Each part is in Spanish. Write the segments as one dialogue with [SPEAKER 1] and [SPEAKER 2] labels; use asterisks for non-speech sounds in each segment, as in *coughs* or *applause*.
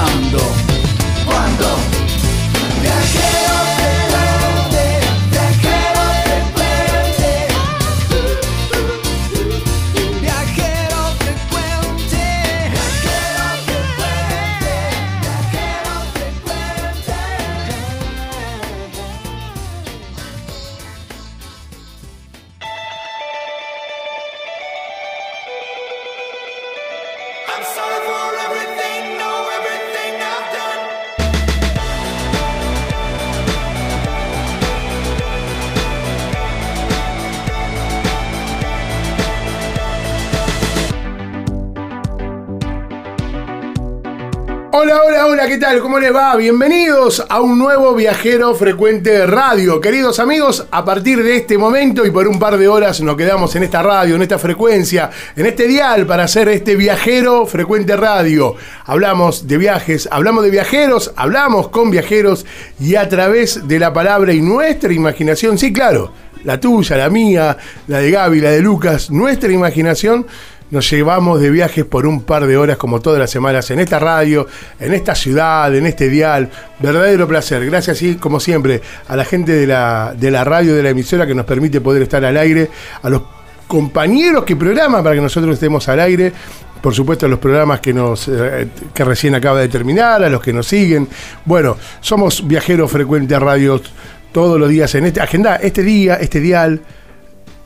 [SPEAKER 1] Ahora,
[SPEAKER 2] ¿qué tal? ¿Cómo les va? Bienvenidos a un nuevo Viajero Frecuente Radio. Queridos amigos, a partir de este momento y por un par de horas nos quedamos en esta radio, en esta frecuencia, en este dial para hacer este Viajero Frecuente Radio. Hablamos de viajes, hablamos de viajeros, hablamos con viajeros y a través de la palabra y nuestra imaginación, sí, claro, la tuya, la mía, la de Gaby, la de Lucas, nuestra imaginación nos llevamos de viajes por un par de horas como todas las semanas en esta radio, en esta ciudad, en este dial. Verdadero placer. Gracias y como siempre a la gente de la, de la radio, de la emisora que nos permite poder estar al aire, a los compañeros que programan para que nosotros estemos al aire. Por supuesto, a los programas que nos eh, que recién acaba de terminar, a los que nos siguen. Bueno, somos viajeros frecuentes radios todos los días en este agenda, este día, este dial,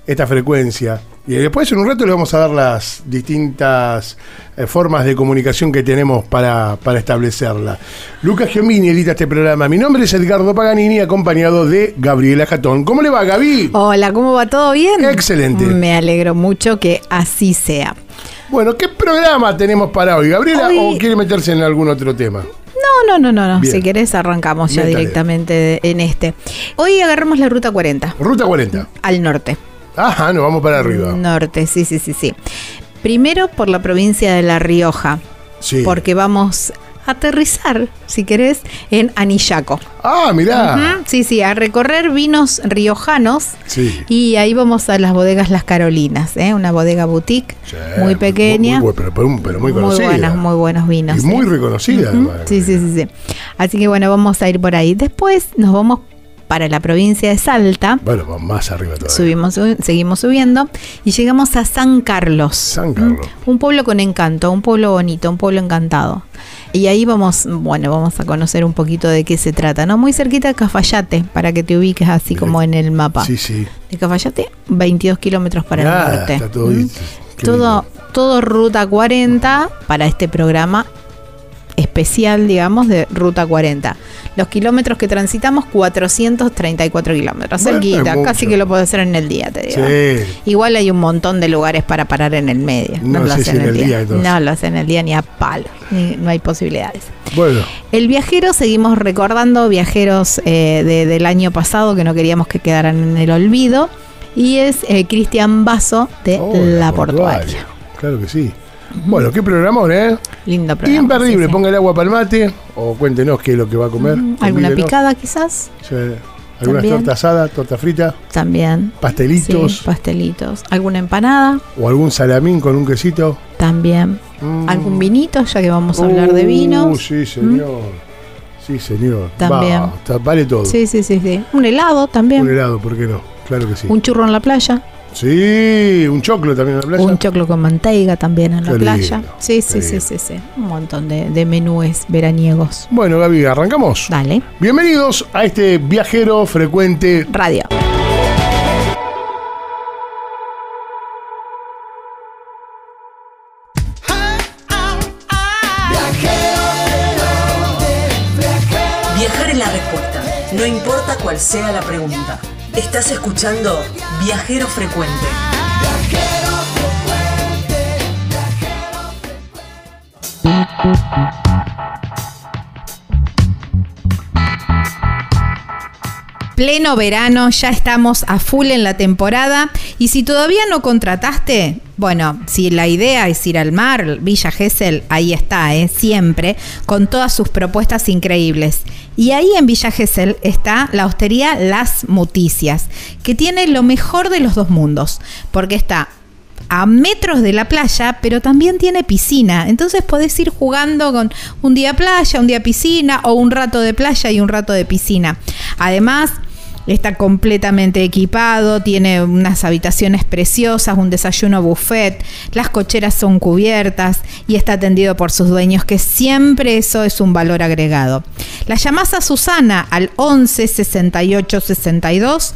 [SPEAKER 2] esta frecuencia. Y después en un rato le vamos a dar las distintas eh, formas de comunicación que tenemos para, para establecerla. Lucas Giomini edita este programa. Mi nombre es Edgardo Paganini, acompañado de Gabriela Jatón. ¿Cómo le va, Gaby?
[SPEAKER 3] Hola, ¿cómo va? ¿Todo bien?
[SPEAKER 2] Excelente.
[SPEAKER 3] Me alegro mucho que así sea.
[SPEAKER 2] Bueno, ¿qué programa tenemos para hoy, Gabriela?
[SPEAKER 3] Hoy-
[SPEAKER 2] ¿O quiere meterse en algún otro tema?
[SPEAKER 3] No, no, no, no, no.
[SPEAKER 2] Bien.
[SPEAKER 3] Si querés arrancamos ya
[SPEAKER 2] Métale.
[SPEAKER 3] directamente en este. Hoy agarramos la ruta 40
[SPEAKER 2] Ruta 40.
[SPEAKER 3] al norte.
[SPEAKER 2] Ajá, nos vamos para arriba.
[SPEAKER 3] Norte, sí, sí, sí, sí. Primero por la provincia de La Rioja,
[SPEAKER 2] Sí.
[SPEAKER 3] porque vamos a aterrizar, si querés, en Anillaco.
[SPEAKER 2] Ah, mirá.
[SPEAKER 3] Sí, sí, a recorrer vinos riojanos.
[SPEAKER 2] Sí.
[SPEAKER 3] Y ahí vamos a las bodegas Las Carolinas, ¿eh? una bodega boutique
[SPEAKER 2] Sí,
[SPEAKER 3] muy pequeña.
[SPEAKER 2] Muy, pero, pero- pero muy conocida.
[SPEAKER 3] buenas, muy buenos vinos.
[SPEAKER 2] Y muy
[SPEAKER 3] ¿eh?
[SPEAKER 2] reconocida,
[SPEAKER 3] Ujú,
[SPEAKER 2] además.
[SPEAKER 3] Sí, sí, sí, sí. Así que bueno, vamos a ir por ahí. Después nos vamos para la provincia de Salta.
[SPEAKER 2] Bueno, vamos más arriba todavía.
[SPEAKER 3] Subimos, sub- seguimos subiendo y llegamos a San Carlos.
[SPEAKER 2] San Carlos.
[SPEAKER 3] Un pueblo con encanto, un pueblo bonito, un pueblo encantado. Y ahí vamos, bueno, vamos a conocer un poquito de qué se trata, ¿no? Muy cerquita de Cafayate, para que te ubiques así como en el mapa.
[SPEAKER 2] Sí, sí.
[SPEAKER 3] De Cafayate, 22 kilómetros para
[SPEAKER 2] Nada,
[SPEAKER 3] el norte.
[SPEAKER 2] está todo
[SPEAKER 3] ¿Mm? todo, todo Ruta 40 para este programa especial, digamos, de Ruta 40. Los kilómetros que transitamos, 434 kilómetros.
[SPEAKER 2] Bueno,
[SPEAKER 3] cerquita, casi que lo puedo hacer en el día, te digo.
[SPEAKER 2] Sí.
[SPEAKER 3] Igual hay un montón de lugares para parar en el medio. No,
[SPEAKER 2] No
[SPEAKER 3] lo
[SPEAKER 2] sé
[SPEAKER 3] hace
[SPEAKER 2] si
[SPEAKER 3] en el día.
[SPEAKER 2] entonces.
[SPEAKER 3] no lo hace en el día ni a palo. ni- no hay posibilidades.
[SPEAKER 2] Bueno,
[SPEAKER 3] El viajero, seguimos recordando viajeros eh, de- del año pasado que no queríamos que quedaran en el olvido. Y es eh, Cristian Basso de
[SPEAKER 2] oh,
[SPEAKER 3] La Portuaria.
[SPEAKER 2] Claro que sí. Bueno, qué programón, ¿eh?
[SPEAKER 3] Lindo programa.
[SPEAKER 2] Imperdible,
[SPEAKER 3] sí, sí.
[SPEAKER 2] ponga el agua para el mate o cuéntenos qué es lo que va a comer.
[SPEAKER 3] Mm, ¿Alguna picada quizás?
[SPEAKER 2] Sí. ¿Algunas
[SPEAKER 3] También.
[SPEAKER 2] torta asada, torta frita,
[SPEAKER 3] También.
[SPEAKER 2] pastelitos
[SPEAKER 3] Sí, pastelitos. ¿Alguna empanada?
[SPEAKER 2] o algún salamín con un quesito?
[SPEAKER 3] También.
[SPEAKER 2] Mm.
[SPEAKER 3] ¿Algún vinito? Ya que vamos a hablar de
[SPEAKER 2] Uh,
[SPEAKER 3] vinos.
[SPEAKER 2] sí, señor. Sí, señor.
[SPEAKER 3] También.
[SPEAKER 2] Va, vale todo.
[SPEAKER 3] Sí, sí, sí, sí. Un helado también.
[SPEAKER 2] Un helado, ¿por qué no? Claro que sí.
[SPEAKER 3] Un churro en la playa.
[SPEAKER 2] Sí, un choclo también en la playa.
[SPEAKER 3] Un choclo con manteiga también en la playa.
[SPEAKER 2] lindo,
[SPEAKER 3] Sí, sí, sí, sí, sí. Un montón de, de menúes veraniegos.
[SPEAKER 2] Bueno, Gaby, arrancamos.
[SPEAKER 3] Dale.
[SPEAKER 2] Bienvenidos a este viajero frecuente.
[SPEAKER 3] Radio.
[SPEAKER 4] Viajar es la respuesta, no importa cuál sea la pregunta. Estás escuchando Viajero Frecuente.
[SPEAKER 3] Pleno verano, ya estamos a full en la temporada y si todavía no contrataste, bueno, si la idea es ir al mar, Villa Gesell, ahí está, ¿eh? siempre, con todas sus propuestas increíbles. Y ahí en Villa Gesell está la hostería Las Muticias, que tiene lo mejor de los dos mundos, porque está a metros de la playa, pero también tiene piscina. Entonces podés ir jugando con un día playa, un día piscina o un rato de playa y un rato de piscina. Además, está completamente equipado, tiene unas habitaciones preciosas, un desayuno buffet, las cocheras son cubiertas y está atendido por sus dueños, que siempre eso es un valor agregado. La llamás a Susana al 11 68 62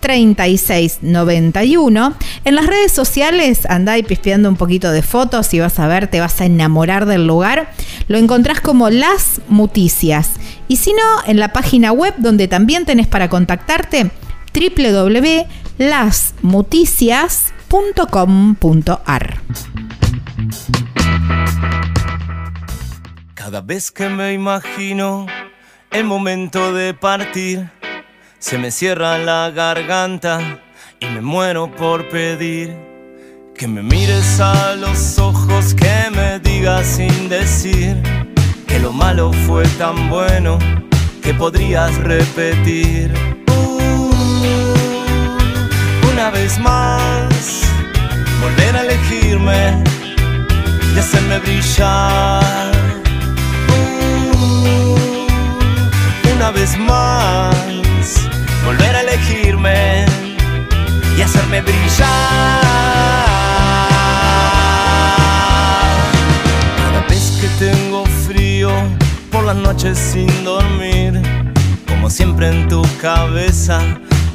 [SPEAKER 3] 3691. En las redes sociales andá y pispeando un poquito de fotos y vas a ver, te vas a enamorar del lugar. Lo encontrás como Las Muticias. Y si no, en la página web donde también tenés para contactarte www.lasmuticias.com.ar.
[SPEAKER 5] Cada vez que me imagino el momento de partir, se me cierra la garganta y me muero por pedir que me mires a los ojos, que me digas sin decir que lo malo fue tan bueno que podrías repetir. Uh, una vez más, volver a elegirme y hacerme brillar. Uh, una vez más, volver a elegirme y hacerme brillar. Cada vez que tengo frío por las noches sin dormir, como siempre en tu cabeza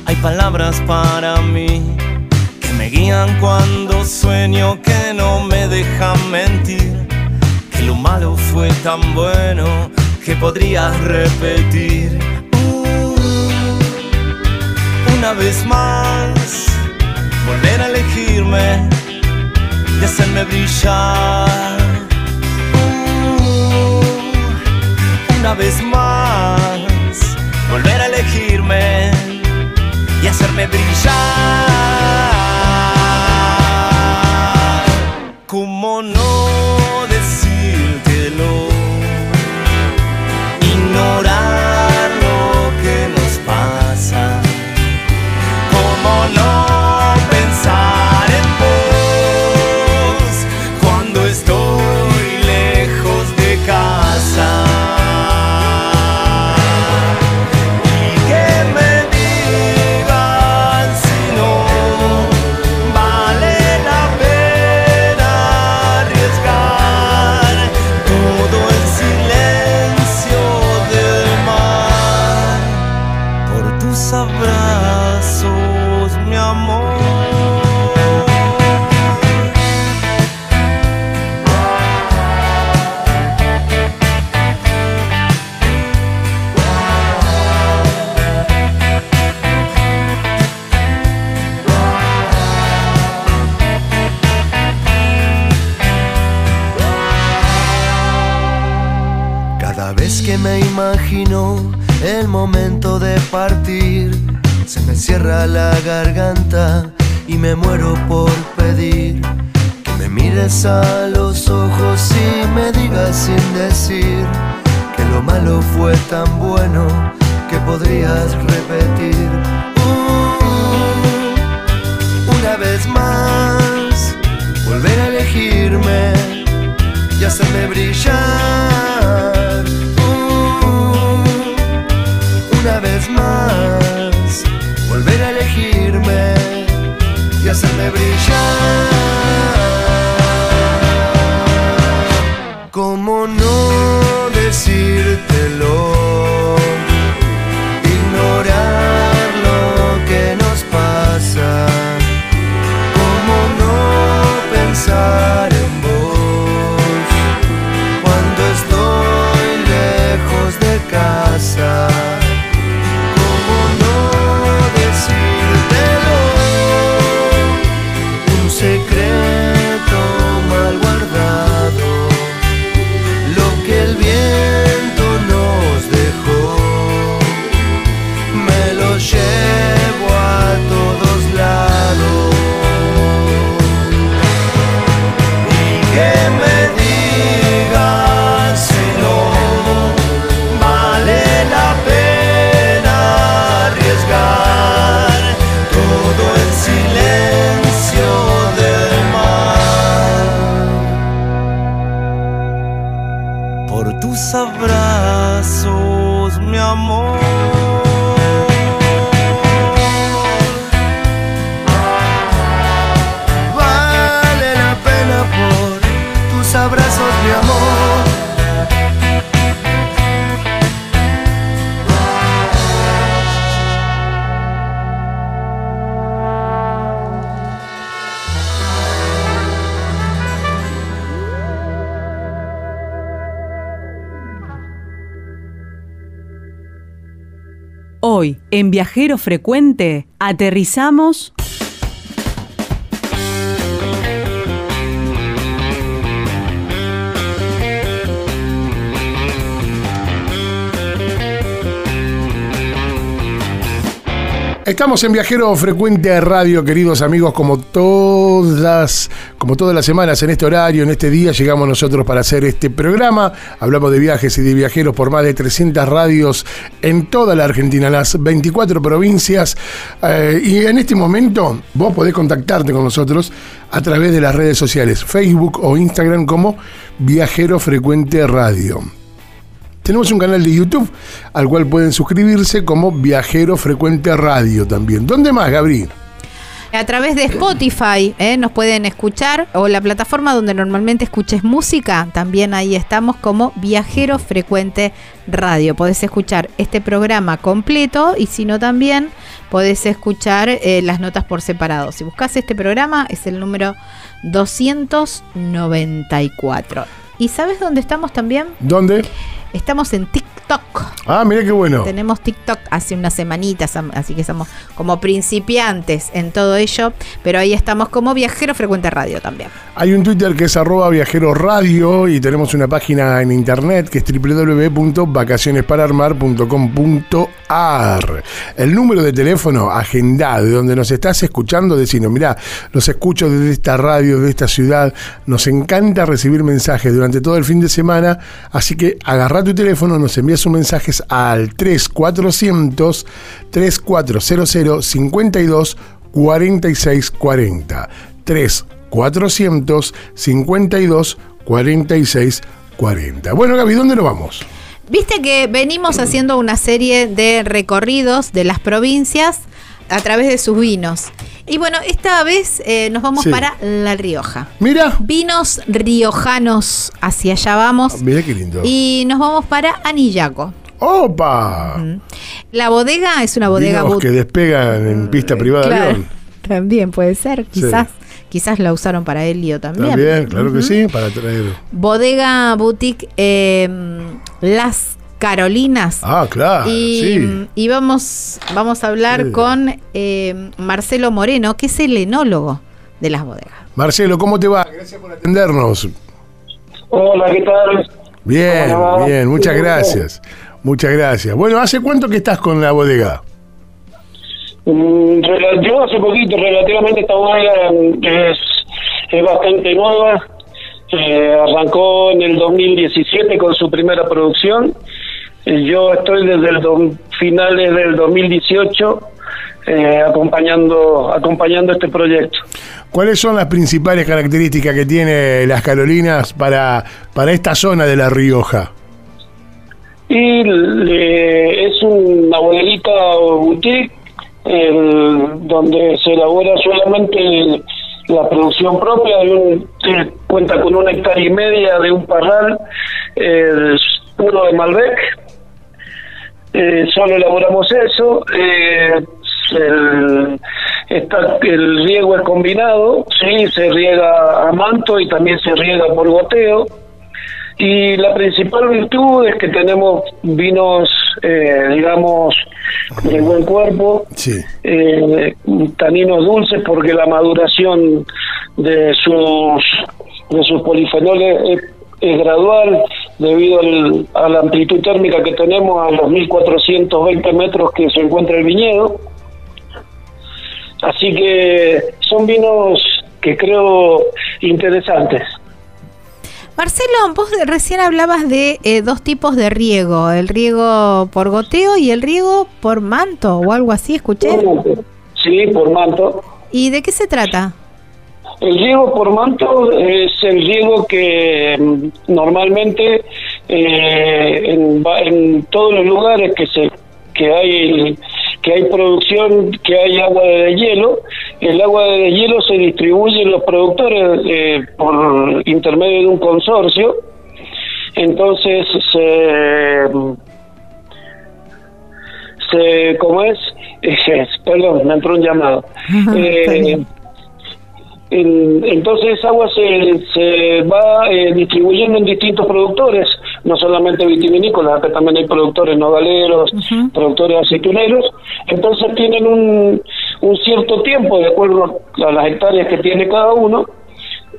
[SPEAKER 5] hay palabras para mí que me guían cuando sueño, que no me dejan mentir, que lo malo fue tan bueno que podrías repetir. Una vez más, volver a elegirme y hacerme brillar. Uh, una vez más, volver a elegirme y hacerme brillar. ¿Cómo
[SPEAKER 6] Frecuente, aterrizamos
[SPEAKER 2] Estamos en Viajero Frecuente Radio, queridos amigos, como todas, como todas las semanas en este horario, en este día, llegamos nosotros para hacer este programa. Hablamos de viajes y de viajeros por más de 300 radios en toda la Argentina, las 24 provincias. Eh, y en este momento vos podés contactarte con nosotros a través de las redes sociales, Facebook o Instagram como Viajero Frecuente Radio. Tenemos un canal de YouTube al cual pueden suscribirse como Viajero Frecuente Radio también. ¿Dónde más, Gabriel?
[SPEAKER 3] A través de Spotify ¿eh? nos pueden escuchar o la plataforma donde normalmente escuches música, también ahí estamos como Viajero Frecuente Radio. Podés escuchar este programa completo y si no también podés escuchar eh, las notas por separado. Si buscas este programa es el número 294. ¿Y sabes dónde estamos también?
[SPEAKER 2] ¿Dónde?
[SPEAKER 3] Estamos en TikTok.
[SPEAKER 2] Ah, mira qué bueno.
[SPEAKER 3] Tenemos TikTok hace unas semanitas, así que somos como principiantes en todo ello, pero ahí estamos como Viajero Frecuente Radio también.
[SPEAKER 2] Hay un Twitter que es arroba viajero radio y tenemos una página en internet que es www.vacacionespararmar.com.ar. El número de teléfono agendado, de donde nos estás escuchando, decimos, mirá, los escucho desde esta radio, de esta ciudad, nos encanta recibir mensajes durante todo el fin de semana, así que agarra tu teléfono, nos envías sus mensajes al 3400 3400 52 4640 3400 52 46 40. Bueno, Gaby, ¿dónde nos vamos?
[SPEAKER 3] Viste que venimos haciendo una serie de recorridos de las provincias a través de sus vinos. Y bueno, esta vez eh, nos vamos
[SPEAKER 2] Sí.
[SPEAKER 3] para La Rioja.
[SPEAKER 2] Mira,
[SPEAKER 3] Vinos riojanos, hacia allá vamos.
[SPEAKER 2] mira qué lindo.
[SPEAKER 3] Y nos vamos para Anillaco.
[SPEAKER 2] ¡Opa!
[SPEAKER 3] La bodega es una bodega
[SPEAKER 2] Vinos que despegan en pista privada de
[SPEAKER 3] Claro,
[SPEAKER 2] avión. *laughs*
[SPEAKER 3] También puede ser, quizás. Quizás la usaron para Helio también.
[SPEAKER 2] También, claro que sí, para traer.
[SPEAKER 3] Bodega Boutique eh, Las Carolinas.
[SPEAKER 2] Ah, claro,
[SPEAKER 3] y,
[SPEAKER 2] sí.
[SPEAKER 3] y vamos, vamos a hablar
[SPEAKER 2] Sí.
[SPEAKER 3] con eh, Marcelo Moreno, que es el enólogo de las bodegas.
[SPEAKER 2] Marcelo, ¿cómo te va? Gracias por atendernos.
[SPEAKER 7] Hola, ¿qué tal?
[SPEAKER 2] Bien, bien, muchas
[SPEAKER 7] Sí,
[SPEAKER 2] gracias. Muchas gracias. Bueno, ¿hace cuánto que estás con la bodega?
[SPEAKER 7] Mm, Yo hace poquito, relativamente esta bodega mm, es, es bastante nueva. Eh, arrancó en el 2017 con su primera producción. Eh, Yo estoy desde el do- finales del 2018 eh, acompañando acompañando este proyecto.
[SPEAKER 2] ¿Cuáles son las principales características que tiene las Carolinas para, para esta zona de La Rioja?
[SPEAKER 7] Y le- es una bodeguita o boutique el- donde se elabora solamente la producción propia, de un, que cuenta con una hectárea y media de un parral eh, puro de Malbec. Eh, solo elaboramos eso. eh, el, está, el riego es combinado, sí, se riega a manto y también se riega por goteo. Y la principal virtud es que tenemos vinos, eh, digamos, de buen cuerpo,
[SPEAKER 2] Sí.
[SPEAKER 7] eh, taninos dulces porque la maduración de sus de sus polifenoles es, es gradual debido al- a la amplitud térmica que tenemos a los 1420 metros que se encuentra el viñedo así que son vinos que creo interesantes
[SPEAKER 3] Marcelo, vos recién hablabas de eh, dos tipos de riego, el riego por goteo y el riego por manto o algo así, escuché.
[SPEAKER 7] sí por manto
[SPEAKER 3] ¿Y de qué se trata?
[SPEAKER 7] El riego por manto es el riego que mm, normalmente eh, en, en todos los lugares que se que hay que hay producción, que hay agua de hielo, el agua de hielo se distribuye en los productores eh, por intermedio de un consorcio, entonces se se ¿cómo es? *laughs* perdón, me entró un llamado. *laughs* Eh, entonces esa agua se, se va eh, distribuyendo en distintos productores, no solamente vitivinícolas, acá también hay productores nogaleros, productores aceituneros, entonces tienen un, un cierto tiempo, de acuerdo a las hectáreas que tiene cada uno,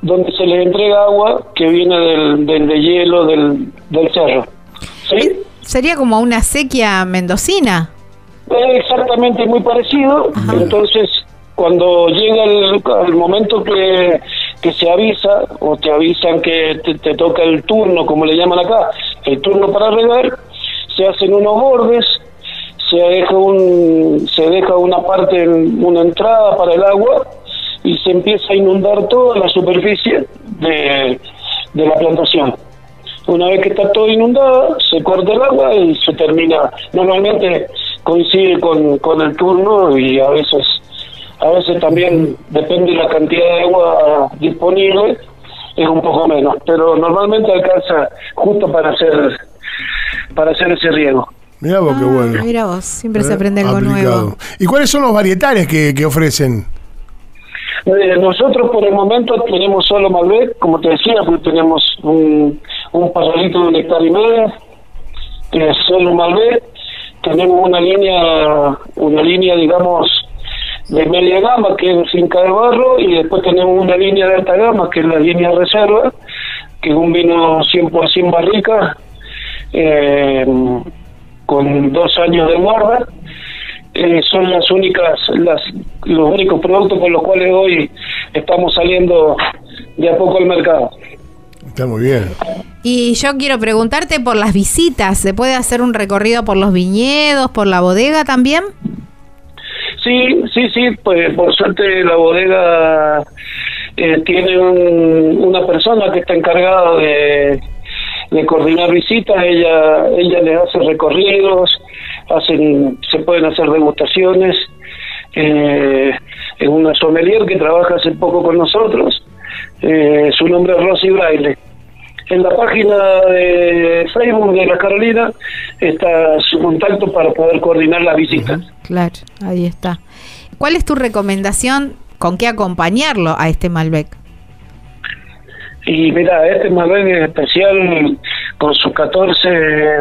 [SPEAKER 7] donde se les entrega agua que viene del, del de hielo del, del cerro. ¿Sí?
[SPEAKER 3] Sería como una sequía mendocina.
[SPEAKER 7] Exactamente muy parecido. Entonces, cuando llega el, momento que, se avisa, o te avisan que te, te toca el turno, como le llaman acá, el turno para regar, se hacen unos bordes, se deja, un, se deja una parte, una entrada para el agua, y se empieza a inundar toda la superficie de, la plantación. Una vez que está todo inundado, se corta el agua y se termina. Normalmente coincide con el turno y a veces a veces también depende de la cantidad de agua disponible, es un poco menos, pero normalmente alcanza justo para hacer para hacer ese riego.
[SPEAKER 2] Mirá vos, qué
[SPEAKER 3] Ah,
[SPEAKER 2] bueno.
[SPEAKER 3] Mira vos, siempre se
[SPEAKER 2] Eh,
[SPEAKER 3] aprende algo
[SPEAKER 2] aplicado.
[SPEAKER 3] nuevo.
[SPEAKER 2] ¿Y cuáles son los varietales que, que ofrecen?
[SPEAKER 7] Eh, nosotros por el momento tenemos solo Malbec, como te decía, pues tenemos un, un parralito de un hectárea y medio, que es solo Malbec, tenemos una línea, una línea digamos de media gama que es finca de barro y después tenemos una línea de alta gama que es la línea reserva, que es un vino 100% barrica, eh, con dos años de guarda eh, son las únicas las los únicos productos con los cuales hoy estamos saliendo de a poco al mercado
[SPEAKER 2] Está muy bien.
[SPEAKER 3] Y yo quiero preguntarte por las visitas. ¿Se puede hacer un recorrido por los viñedos, por la bodega también?
[SPEAKER 7] Sí sí sí pues por suerte la bodega eh, tiene un- una persona que está encargada de de coordinar visitas ella ella les hace recorridos hacen se pueden hacer degustaciones eh, es una sommelier que trabaja hace poco con nosotros eh, su nombre es Rosy Braille en la página de Facebook de la Carolina está su contacto para poder coordinar las visitas.
[SPEAKER 3] Claro, ahí está. ¿Cuál es tu recomendación con qué acompañarlo a este Malbec?
[SPEAKER 7] Y mira, este Malbec es especial con sus 14,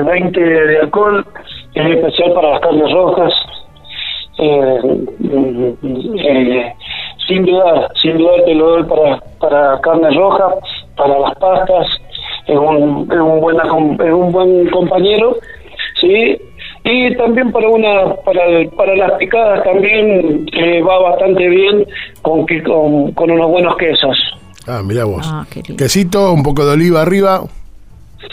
[SPEAKER 7] 20 de alcohol, es especial para las carnes rojas. Eh, mm, eh, sin duda, sin duda te lo doy para, para carnes rojas, para las pastas, es un, es un, buena, es un buen compañero, ¿sí? Y también para una para, para las picadas también eh, va bastante bien con, que- con, con unos buenos quesos.
[SPEAKER 2] Ah, mirá vos.
[SPEAKER 3] Ah.
[SPEAKER 2] Quesito, un poco de oliva arriba.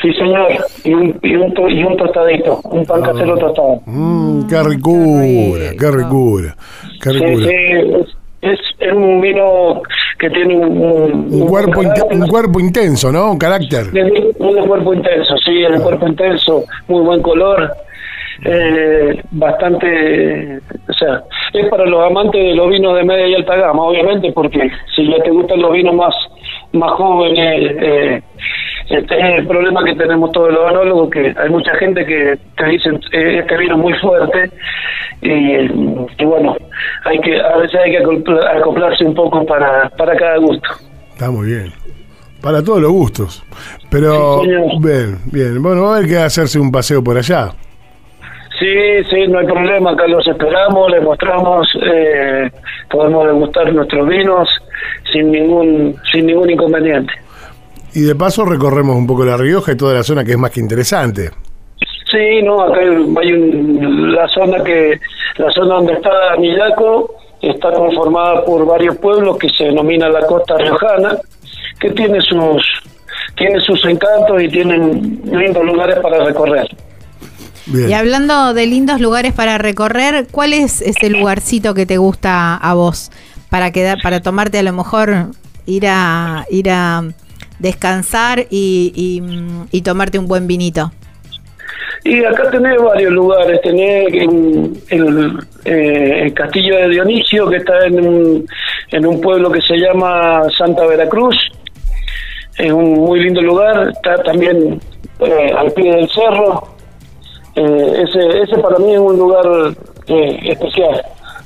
[SPEAKER 7] Sí, señor, y un, y un, to- y un tostadito, un pan casero tostado.
[SPEAKER 2] Mmm, qué ricura, qué ricura, qué ricura.
[SPEAKER 7] sí, es, es un vino que tiene un, un,
[SPEAKER 2] Un cuerpo,
[SPEAKER 7] carácter.
[SPEAKER 2] un cuerpo intenso, ¿no? Un carácter.
[SPEAKER 7] Un cuerpo intenso, sí, el cuerpo intenso, muy buen color, eh, bastante, o sea, es para los amantes de los vinos de media y alta gama, obviamente, porque si ya te gustan los vinos más, más jóvenes, eh, este es el problema que tenemos todos los anólogos, que hay mucha gente que te dicen eh, este vino muy fuerte y, y bueno, hay que a veces hay que acopla- acoplarse un poco para, para cada gusto.
[SPEAKER 2] Está muy bien. Para todos los gustos. Pero,
[SPEAKER 7] Sí,
[SPEAKER 2] bien, bien. Bueno, va a haber que hacerse un paseo por allá.
[SPEAKER 7] Sí, sí, no hay problema, acá los esperamos, les mostramos, eh, podemos degustar nuestros vinos sin ningún sin ningún inconveniente.
[SPEAKER 2] Y de paso recorremos un poco La Rioja y toda la zona que es más que interesante.
[SPEAKER 7] Sí, no, acá hay un, la zona que la zona donde está Millaco está conformada por varios pueblos que se denomina la costa riojana, que tiene sus tiene sus encantos y tienen lindos lugares para recorrer.
[SPEAKER 2] Bien.
[SPEAKER 3] Y hablando de lindos lugares para recorrer, ¿cuál es ese lugarcito que te gusta a vos para quedar, para tomarte a lo mejor ir a ir a descansar y, y, y tomarte un buen vinito?
[SPEAKER 7] Y acá tenés varios lugares, tenés el, el, eh, el castillo de Dionisio, que está en un, en un pueblo que se llama Santa Veracruz, es un muy lindo lugar, está también eh, al pie del cerro, Eh, ese, ese para mí es un lugar eh, especial.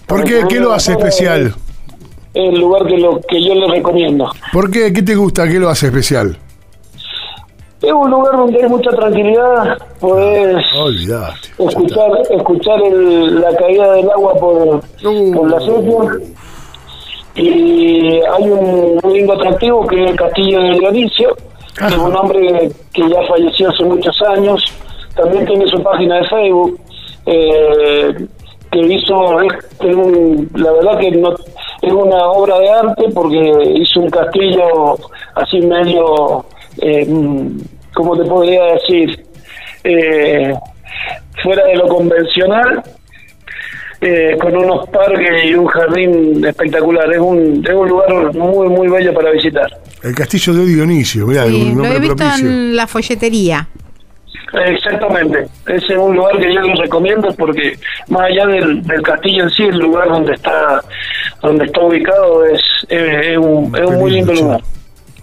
[SPEAKER 2] ¿Por qué? ¿Qué lo hace especial?
[SPEAKER 7] Es el lugar que, lo, que yo le recomiendo.
[SPEAKER 2] ¿Por qué? ¿Qué te gusta? ¿Qué lo hace especial?
[SPEAKER 7] Es un lugar donde hay mucha tranquilidad, podés
[SPEAKER 2] Olvidate. ya
[SPEAKER 7] escuchar escuchar el- la caída del agua por, por la sequía y hay un lindo atractivo que es el castillo de Dionisio que es un hombre que ya falleció hace muchos años también tiene su página de Facebook eh, que hizo es, es un- la verdad que no es una obra de arte porque hizo un castillo así medio eh, ¿cómo te podría decir? Eh, fuera de lo convencional, eh, con unos parques y un jardín espectacular. Es un, es un lugar muy, muy bello para visitar.
[SPEAKER 2] El castillo de Dionisio, mirá,
[SPEAKER 3] Sí,
[SPEAKER 2] un
[SPEAKER 3] lo he
[SPEAKER 2] nombre
[SPEAKER 3] visto
[SPEAKER 2] propicio.
[SPEAKER 3] en la folletería.
[SPEAKER 7] Exactamente. Ese es un lugar que yo les recomiendo porque más allá del, del castillo en sí, el lugar donde está donde está ubicado es, es, es un, es un muy lindo lugar.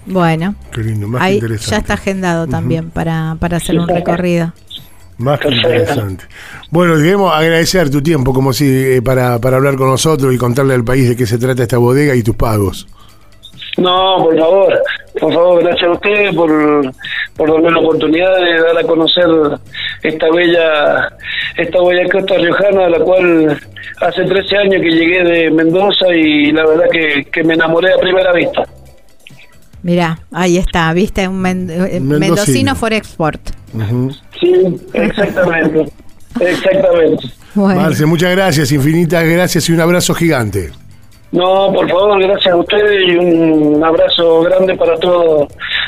[SPEAKER 3] Bueno,
[SPEAKER 2] Qué lindo, más que
[SPEAKER 3] ahí
[SPEAKER 2] interesante.
[SPEAKER 3] ya está agendado también para, para hacer un recorrido.
[SPEAKER 2] Más que interesante. Bueno, queremos agradecer tu tiempo como si eh, para, para hablar con nosotros y contarle al país de qué se trata esta bodega y tus pagos.
[SPEAKER 7] No, por favor, por favor, gracias a ustedes por, por darme la oportunidad de dar a conocer esta bella esta bella costa riojana, a la cual hace 13 años que llegué de Mendoza y la verdad que, que me enamoré a primera vista.
[SPEAKER 3] Mirá, ahí está, viste, un men- eh,
[SPEAKER 2] Mendocino.
[SPEAKER 3] mendocino for export.
[SPEAKER 7] Sí, exactamente, exactamente.
[SPEAKER 3] Bueno,
[SPEAKER 2] Marce, muchas gracias, infinitas gracias y un abrazo gigante.
[SPEAKER 7] No, por favor, gracias a ustedes y un abrazo grande para todos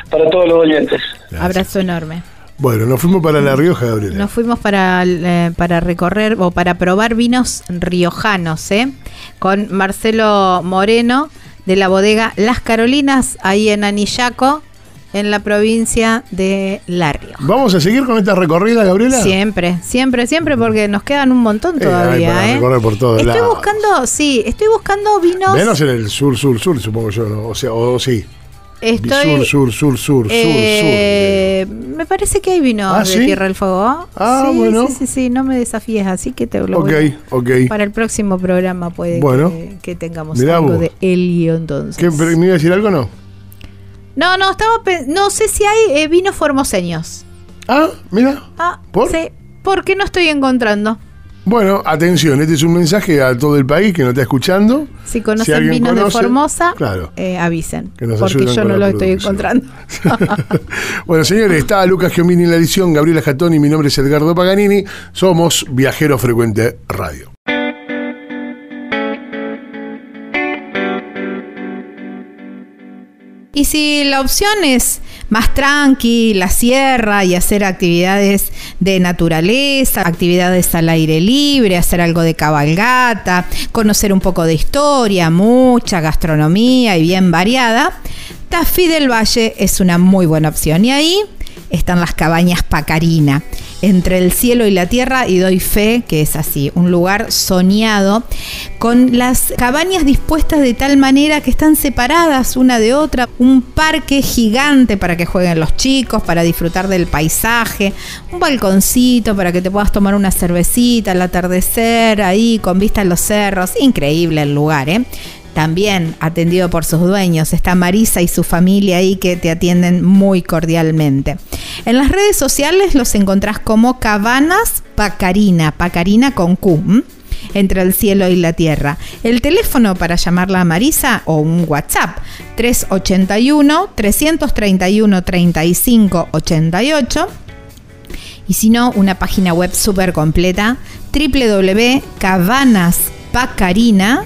[SPEAKER 7] para todos los oyentes.
[SPEAKER 3] abrazo enorme.
[SPEAKER 2] Bueno, nos fuimos para La Rioja, Gabriela.
[SPEAKER 3] Nos fuimos para, eh, para recorrer o para probar vinos riojanos, ¿eh? Con Marcelo Moreno de la bodega Las Carolinas, ahí en Anillaco, en la provincia de La Rioja.
[SPEAKER 2] ¿Vamos a seguir con esta recorrida, Gabriela?
[SPEAKER 3] Siempre, siempre, siempre, porque nos quedan un montón
[SPEAKER 2] Eh,
[SPEAKER 3] todavía,
[SPEAKER 2] para
[SPEAKER 3] ¿eh?
[SPEAKER 2] recorrer por todos
[SPEAKER 3] estoy
[SPEAKER 2] lados.
[SPEAKER 3] buscando, sí, estoy buscando vinos.
[SPEAKER 2] Menos en el sur, sur, sur, supongo yo, ¿no? O sea, o sí.
[SPEAKER 3] estoy,
[SPEAKER 2] Sur, sur, sur, sur,
[SPEAKER 3] eh, Me parece que hay vinos
[SPEAKER 2] ¿Ah,
[SPEAKER 3] de
[SPEAKER 2] sí?
[SPEAKER 3] Tierra del Fuego.
[SPEAKER 2] Ah,
[SPEAKER 3] sí,
[SPEAKER 2] bueno.
[SPEAKER 3] Sí, sí, sí, no me desafíes, así que te
[SPEAKER 2] sur.
[SPEAKER 3] lo
[SPEAKER 2] Ok,
[SPEAKER 3] voy a-
[SPEAKER 2] ok.
[SPEAKER 3] Para el próximo programa puede
[SPEAKER 2] Bueno.
[SPEAKER 3] que, que tengamos
[SPEAKER 2] Mirá
[SPEAKER 3] algo
[SPEAKER 2] vos.
[SPEAKER 3] de helio entonces.
[SPEAKER 2] ¿Qué, ¿Me iba a decir algo o no?
[SPEAKER 3] No, no, estaba no sé si hay eh, vinos formoseños.
[SPEAKER 2] Ah, mira.
[SPEAKER 3] Ah,
[SPEAKER 2] ¿Por?
[SPEAKER 3] sí, porque no estoy encontrando.
[SPEAKER 2] Bueno, atención, este es un mensaje a todo el país que nos está escuchando.
[SPEAKER 3] Si conocen vinos de Formosa,
[SPEAKER 2] claro.
[SPEAKER 3] eh, avisen.
[SPEAKER 2] Que nos
[SPEAKER 3] porque yo no lo estoy encontrando. *laughs*
[SPEAKER 2] bueno, señores, está Lucas Giomini en la edición, Gabriela Jatoni, mi nombre es Edgardo Paganini, somos Viajero Frecuente Radio.
[SPEAKER 3] Y si la opción es más tranqui, la sierra y hacer actividades de naturaleza, actividades al aire libre, hacer algo de cabalgata, conocer un poco de historia, mucha gastronomía y bien variada, Tafí del Valle es una muy buena opción. Y ahí están las cabañas Pacarina, entre el cielo y la tierra, y doy fe que es así, un lugar soñado, con las cabañas dispuestas de tal manera que están separadas una de otra, un parque gigante para que jueguen los chicos, para disfrutar del paisaje, un balconcito para que te puedas tomar una cervecita al atardecer, ahí con vista a los cerros, increíble el lugar, ¿eh? También atendido por sus dueños. Está Marisa y su familia ahí que te atienden muy cordialmente. En las redes sociales los encontrás como Cabanas Pacarina, Pacarina con Q. entre el cielo y la tierra. El teléfono para llamarla a Marisa o un WhatsApp 381 331 35 88 y si no, una página web súper completa www.cabanaspacarina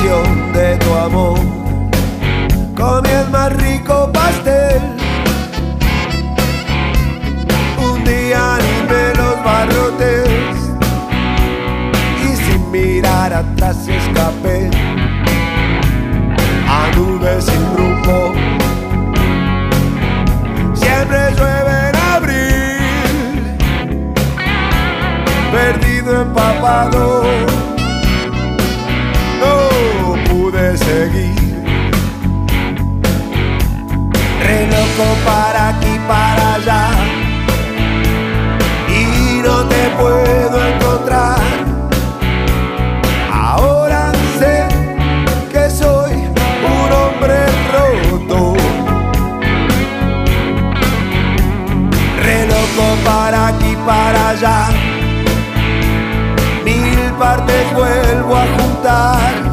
[SPEAKER 8] De tu amor. Comí el más rico pastel. Un día animé los barrotes y sin mirar atrás escapé a nubes sin rumbo. Siempre llueve en abril, perdido empapado Para aquí, para allá. Y no te puedo encontrar. Ahora sé que soy un hombre roto. Re loco para aquí, para allá mil partes vuelvo a juntar.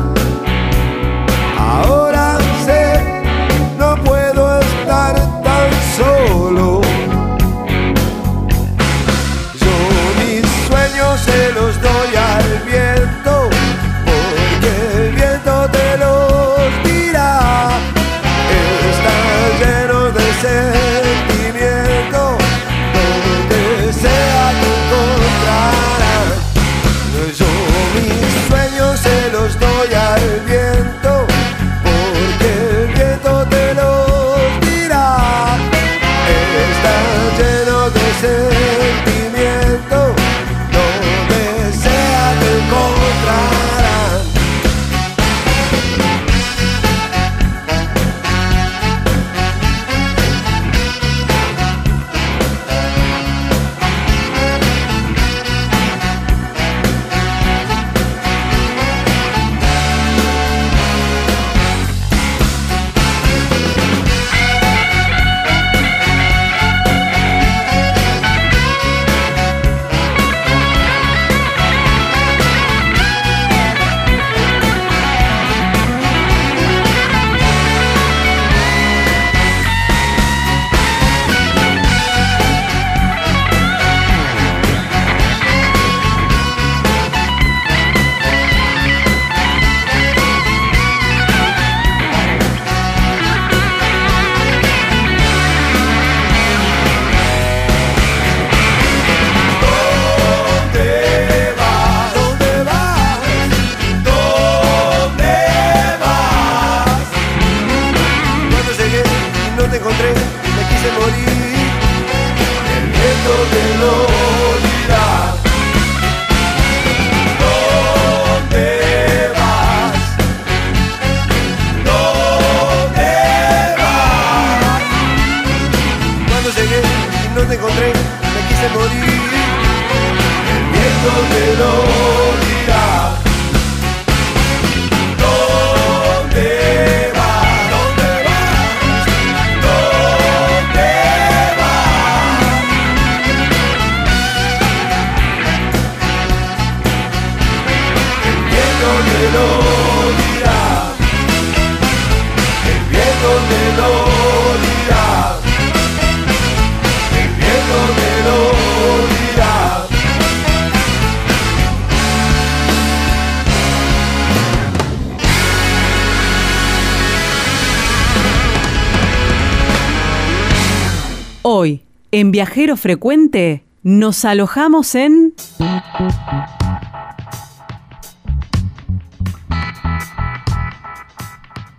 [SPEAKER 6] Viajero Frecuente, nos alojamos en...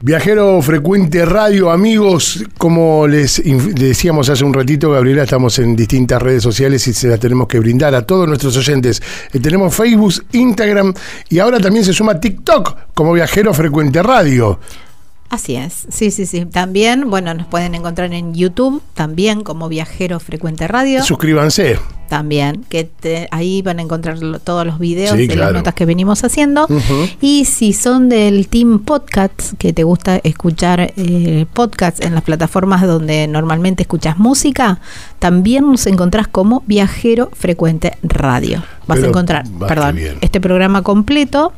[SPEAKER 2] Viajero Frecuente Radio, amigos, como les decíamos hace un ratito, Gabriela, estamos en distintas redes sociales y se las tenemos que brindar a todos nuestros oyentes. Eh, tenemos Facebook, Instagram y ahora también se suma TikTok como Viajero Frecuente Radio.
[SPEAKER 3] Así es, sí, sí, sí. También, bueno, nos pueden encontrar en YouTube, también como Viajero Frecuente Radio.
[SPEAKER 2] Suscríbanse.
[SPEAKER 3] También, que te- ahí van a encontrar lo- todos los videos
[SPEAKER 2] Sí,
[SPEAKER 3] de
[SPEAKER 2] claro.
[SPEAKER 3] las notas que venimos haciendo. Y si son del Team Podcast, que te gusta escuchar eh, podcasts en las plataformas donde normalmente escuchas música, también nos encontrás como Viajero Frecuente Radio. Vas
[SPEAKER 2] Pero,
[SPEAKER 3] a encontrar, perdón,
[SPEAKER 2] bien.
[SPEAKER 3] este programa completo,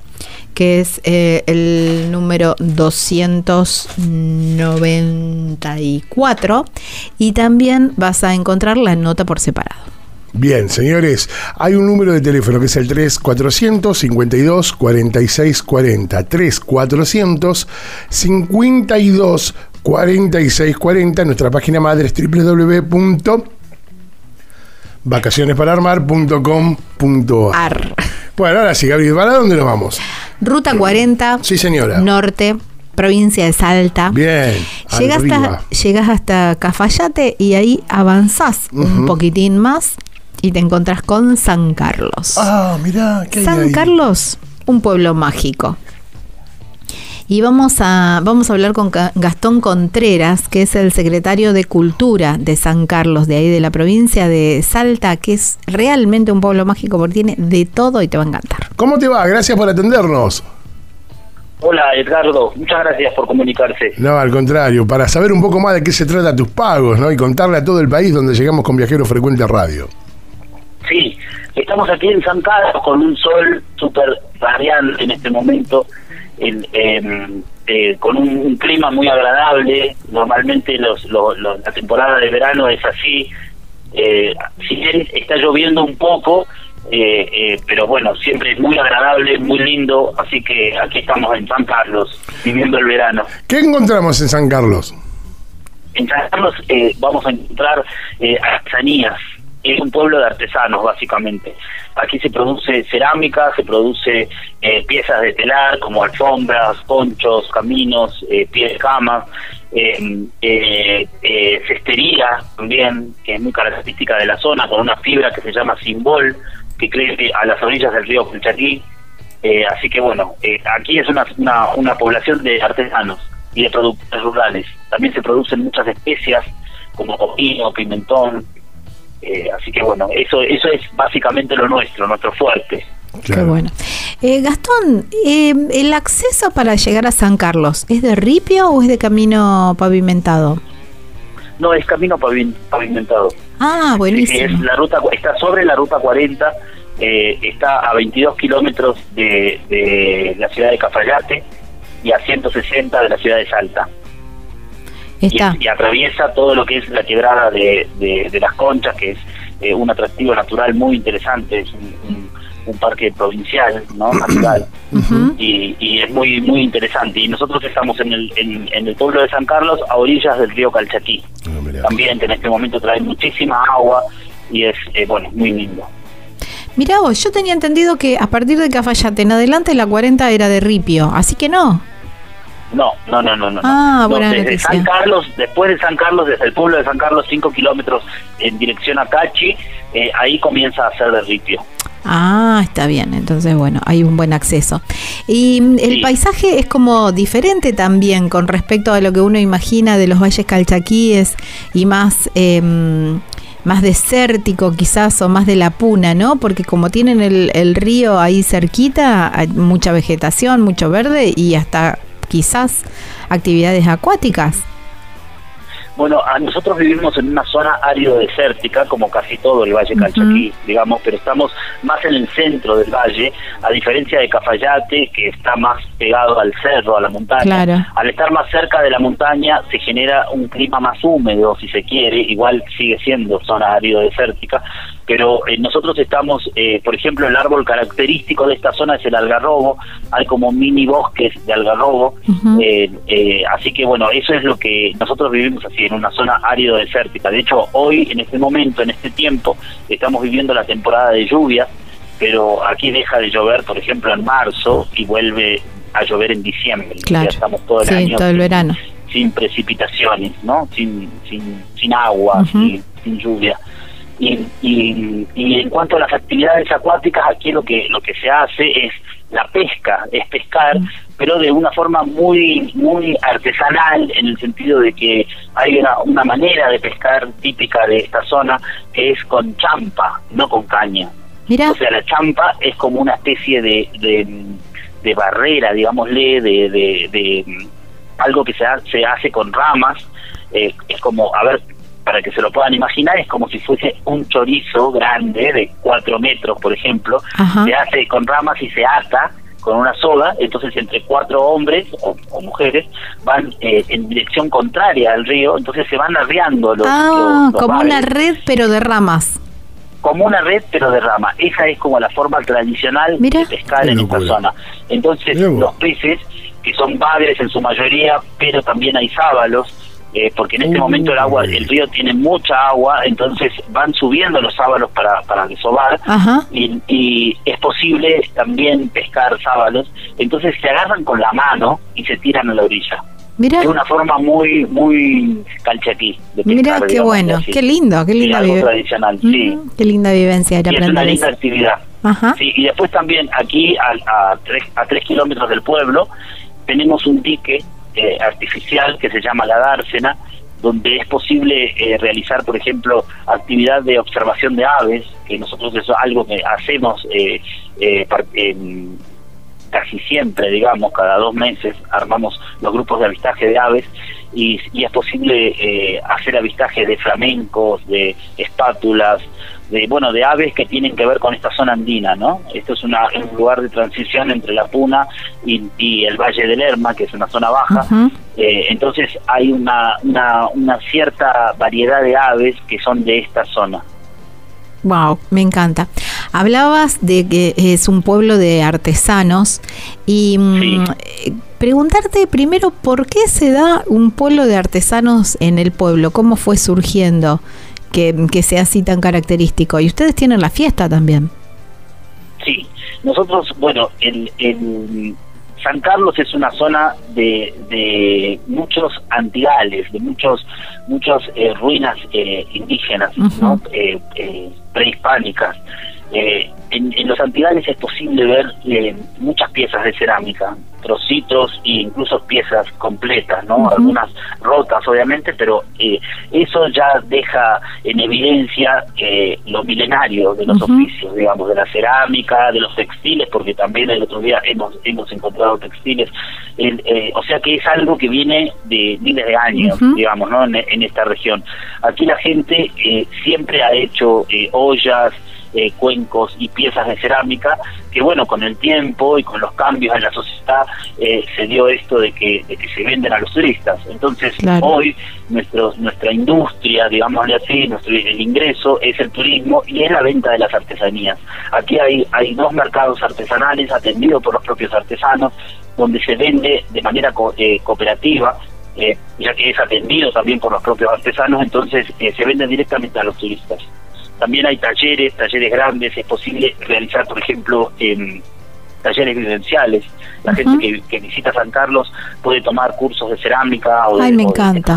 [SPEAKER 3] que es eh, el número 294, y también vas a encontrar la nota por separado.
[SPEAKER 2] Bien, señores, hay un número de teléfono que es el 3400 52 46 40. 3400 52 46 40. Nuestra página madre es www.vacacionespararmar.com.ar. Bueno, ahora sí, Gabriel, ¿para dónde nos vamos?
[SPEAKER 3] Ruta 40.
[SPEAKER 2] Sí, señora.
[SPEAKER 3] Norte, provincia de Salta.
[SPEAKER 2] Bien,
[SPEAKER 3] Llegas hasta, llegas hasta Cafayate y ahí avanzás un poquitín más y te encontrás con San Carlos.
[SPEAKER 2] Ah, mirá, ¿qué hay
[SPEAKER 3] San
[SPEAKER 2] ahí?
[SPEAKER 3] Carlos, un pueblo mágico. Y vamos a, vamos a hablar con Ga- Gastón Contreras, que es el secretario de Cultura de San Carlos, de ahí de la provincia de Salta, que es realmente un pueblo mágico porque tiene de todo y te va a encantar.
[SPEAKER 2] ¿Cómo te va? Gracias por atendernos.
[SPEAKER 9] Hola Edgardo, muchas gracias por comunicarse.
[SPEAKER 2] No, al contrario, para saber un poco más de qué se trata tus pagos, ¿no? Y contarle a todo el país donde llegamos con Viajero Frecuente Radio.
[SPEAKER 9] Sí, estamos aquí en San Carlos con un sol súper radiante en este momento, en- en, eh, con un, un clima muy agradable. Normalmente los, los- los- la temporada de verano es así. Eh, si bien está lloviendo un poco, eh, eh, pero bueno, siempre es muy agradable, muy lindo. Así que aquí estamos en San Carlos, viviendo el verano.
[SPEAKER 2] ¿Qué encontramos en San Carlos?
[SPEAKER 9] En San Carlos eh, vamos a encontrar eh, artesanías. Es un pueblo de artesanos, básicamente. Aquí se produce cerámica, se produce eh, piezas de telar como alfombras, ponchos, caminos, eh, pies de cama, eh, eh, eh, cestería también, que es muy característica de la zona, con una fibra que se llama simbol, que crece a las orillas del río Colchaquí. Eh, así que bueno, aquí es una, una, una población de artesanos y de productores rurales. También se producen muchas especias como comino, pimentón. Eh, así que bueno, eso eso es básicamente lo nuestro, nuestro fuerte.
[SPEAKER 3] Qué bueno. Eh, Gastón, eh, ¿el acceso para llegar a San Carlos es de ripio o es de camino pavimentado?
[SPEAKER 9] No, es camino pavimentado.
[SPEAKER 3] Ah,
[SPEAKER 9] Es
[SPEAKER 3] buenísimo.
[SPEAKER 9] la ruta, está sobre la ruta 40, eh, está a 22 kilómetros de, de la ciudad de Cafayate y a 160 de la ciudad de Salta. Y,
[SPEAKER 3] Está.
[SPEAKER 9] y atraviesa todo lo que es la quebrada de, de- de las conchas, que es eh, un atractivo natural muy interesante, es un, un- un parque provincial, ¿no? *clears throat* Natural. Y, y es muy muy interesante. Y nosotros estamos en el, en, en el pueblo de San Carlos, a orillas del río Calchaquí.
[SPEAKER 2] Ah.
[SPEAKER 9] También que en este momento trae muchísima agua y es, eh, bueno, muy lindo.
[SPEAKER 3] Mirá vos, yo tenía entendido que a partir de Cafayate en adelante la 40 era de ripio, así que no.
[SPEAKER 9] No, no, no, no, no.
[SPEAKER 3] Ah,
[SPEAKER 9] no,
[SPEAKER 3] buena
[SPEAKER 9] desde
[SPEAKER 3] noticia.
[SPEAKER 9] San Carlos, después de San Carlos, desde el pueblo de San Carlos, 5 kilómetros en dirección a Cachi, eh, ahí comienza a ser de ripio.
[SPEAKER 3] Ah, está bien, entonces bueno, hay un buen acceso. Y mm, el
[SPEAKER 9] Sí.
[SPEAKER 3] paisaje es como diferente también con respecto a lo que uno imagina de los valles calchaquíes y más... em, más desértico quizás o más de la puna, ¿no? Porque como tienen el, el río ahí cerquita, hay mucha vegetación, mucho verde y hasta quizás actividades acuáticas.
[SPEAKER 9] Bueno, a nosotros vivimos en una zona árido desértica, como casi todo el Valle Calchaquí, digamos, pero estamos más en el centro del valle, a diferencia de Cafayate, que está más pegado al cerro, a la montaña.
[SPEAKER 3] Claro.
[SPEAKER 9] Al estar más cerca de la montaña se genera un clima más húmedo, si se quiere, igual sigue siendo zona árido desértica, pero eh, nosotros estamos, eh, por ejemplo, el árbol característico de esta zona es el algarrobo, hay como mini bosques de algarrobo, eh, eh, así que bueno, eso es lo que nosotros vivimos así, en una zona árido desértica. De hecho, hoy, en este momento, en este tiempo, estamos viviendo la temporada de lluvia, pero aquí deja de llover, por ejemplo, en marzo y vuelve a llover en diciembre.
[SPEAKER 3] Claro.
[SPEAKER 9] Ya estamos todo el
[SPEAKER 3] Sí,
[SPEAKER 9] año
[SPEAKER 3] todo el verano.
[SPEAKER 9] sin precipitaciones, ¿no? Sin, sin, sin agua, sin, sin lluvia. Y, y, y en cuanto a las actividades acuáticas, aquí lo que lo que se hace es la pesca, es pescar, pero de una forma muy muy artesanal, en el sentido de que hay una, una manera de pescar típica de esta zona que es con champa, no con caña.
[SPEAKER 3] Mira,
[SPEAKER 9] O sea, la champa es como una especie de, de, de barrera, digámosle, de, de, de, algo que se, ha- se hace con ramas. eh, es como, a ver, para que se lo puedan imaginar, es como si fuese un chorizo grande de cuatro metros, por ejemplo.
[SPEAKER 3] Ajá.
[SPEAKER 9] Se hace con ramas y se ata con una soga, entonces entre cuatro hombres o, o mujeres van eh, en dirección contraria al río, entonces se van arriando los,
[SPEAKER 3] ah,
[SPEAKER 9] los- los
[SPEAKER 3] como una red pero de ramas.
[SPEAKER 9] como una red pero de rama. Esa es como la forma tradicional
[SPEAKER 3] Mira.
[SPEAKER 9] de pescar
[SPEAKER 2] Qué
[SPEAKER 9] en esta zona. Entonces los peces, que son bagres en su mayoría, pero también hay sábalos, eh, porque en este momento el agua, el río tiene mucha agua, entonces van subiendo los sábalos para, para desovar y, y es posible también pescar sábalos, entonces se agarran con la mano y se tiran a la orilla.
[SPEAKER 3] Mira,
[SPEAKER 9] Es una forma muy, muy calchaquí de pescar.
[SPEAKER 3] mira qué
[SPEAKER 9] digamos,
[SPEAKER 3] bueno,
[SPEAKER 9] así.
[SPEAKER 3] qué lindo, qué linda
[SPEAKER 9] algo
[SPEAKER 3] vive-
[SPEAKER 9] tradicional, sí.
[SPEAKER 3] Ujú, Qué linda vivencia
[SPEAKER 9] es una linda actividad.
[SPEAKER 3] Ajá.
[SPEAKER 9] Sí, y después también aquí a, a, tres, a tres kilómetros del pueblo tenemos un dique eh, artificial que se llama la dársena, donde es posible eh, realizar, por ejemplo, actividad de observación de aves, que nosotros eso es algo que hacemos eh, eh, casi siempre, digamos, cada dos meses armamos los grupos de avistaje de aves y, y es posible eh, hacer avistaje de flamencos, de espátulas, de bueno, de aves que tienen que ver con esta zona andina, ¿no? Esto es una, un lugar de transición entre la Puna y, y el Valle del Lerma, que es una zona baja. Eh, entonces hay una, una, una cierta variedad de aves que son de esta zona.
[SPEAKER 3] Wow, me encanta. Hablabas de que es un pueblo de artesanos y mm,
[SPEAKER 9] Sí.
[SPEAKER 3] preguntarte primero por qué se da un pueblo de artesanos en el pueblo, cómo fue surgiendo que, que sea así tan característico. Y ustedes tienen la fiesta también.
[SPEAKER 9] Sí, nosotros, bueno, el, el San Carlos es una zona de, de muchos antigales, de muchos muchos eh, ruinas eh, indígenas, ¿no? Eh, eh, prehispánicas. Eh, en, en los antigales es posible ver eh, muchas piezas de cerámica, trocitos e incluso piezas completas, ¿no? Algunas rotas, obviamente, pero eh, eso ya deja en evidencia eh, lo milenario de los oficios, digamos, de la cerámica, de los textiles, porque también el otro día hemos, hemos encontrado textiles. El, eh, o sea que es algo que viene de miles de años, digamos, ¿no? En, en esta región. Aquí la gente eh, siempre ha hecho eh, ollas, eh, cuencos y piezas de cerámica que bueno con el tiempo y con los cambios en la sociedad eh, se dio esto de que, de que se venden a los turistas. Entonces
[SPEAKER 3] Claro.
[SPEAKER 9] hoy nuestro nuestra industria digámosle así nuestro el ingreso es el turismo y es la venta de las artesanías. Aquí hay hay dos mercados artesanales atendidos por los propios artesanos donde se vende de manera co- eh, cooperativa eh, ya que es atendido también por los propios artesanos entonces eh, se vende directamente a los turistas también hay talleres, talleres grandes, es posible realizar, por ejemplo, em, talleres vivenciales. La gente que, que visita San Carlos puede tomar cursos de cerámica o de,
[SPEAKER 3] Ay, me
[SPEAKER 9] o
[SPEAKER 3] encanta.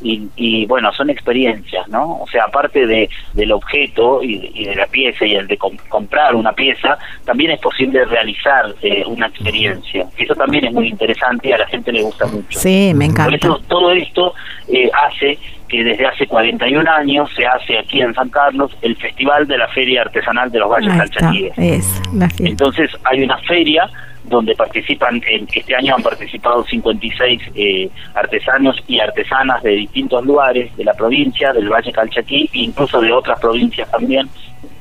[SPEAKER 9] Y, y bueno, son experiencias, ¿no? O sea, aparte de, del objeto y, y de la pieza y el de com- comprar una pieza, también es posible realizar eh, una experiencia. Eso también es muy interesante y a la gente le gusta mucho.
[SPEAKER 3] Sí, me
[SPEAKER 9] Por
[SPEAKER 3] encanta.
[SPEAKER 9] eso todo esto eh, hace que desde hace 41 años se hace aquí en San Carlos el Festival de la Feria Artesanal de los Valles Calchaquíes. Entonces hay una feria donde participan, en este año han participado 56 eh, artesanos y artesanas de distintos lugares de la provincia, del Valle Calchaquí e incluso de otras provincias también,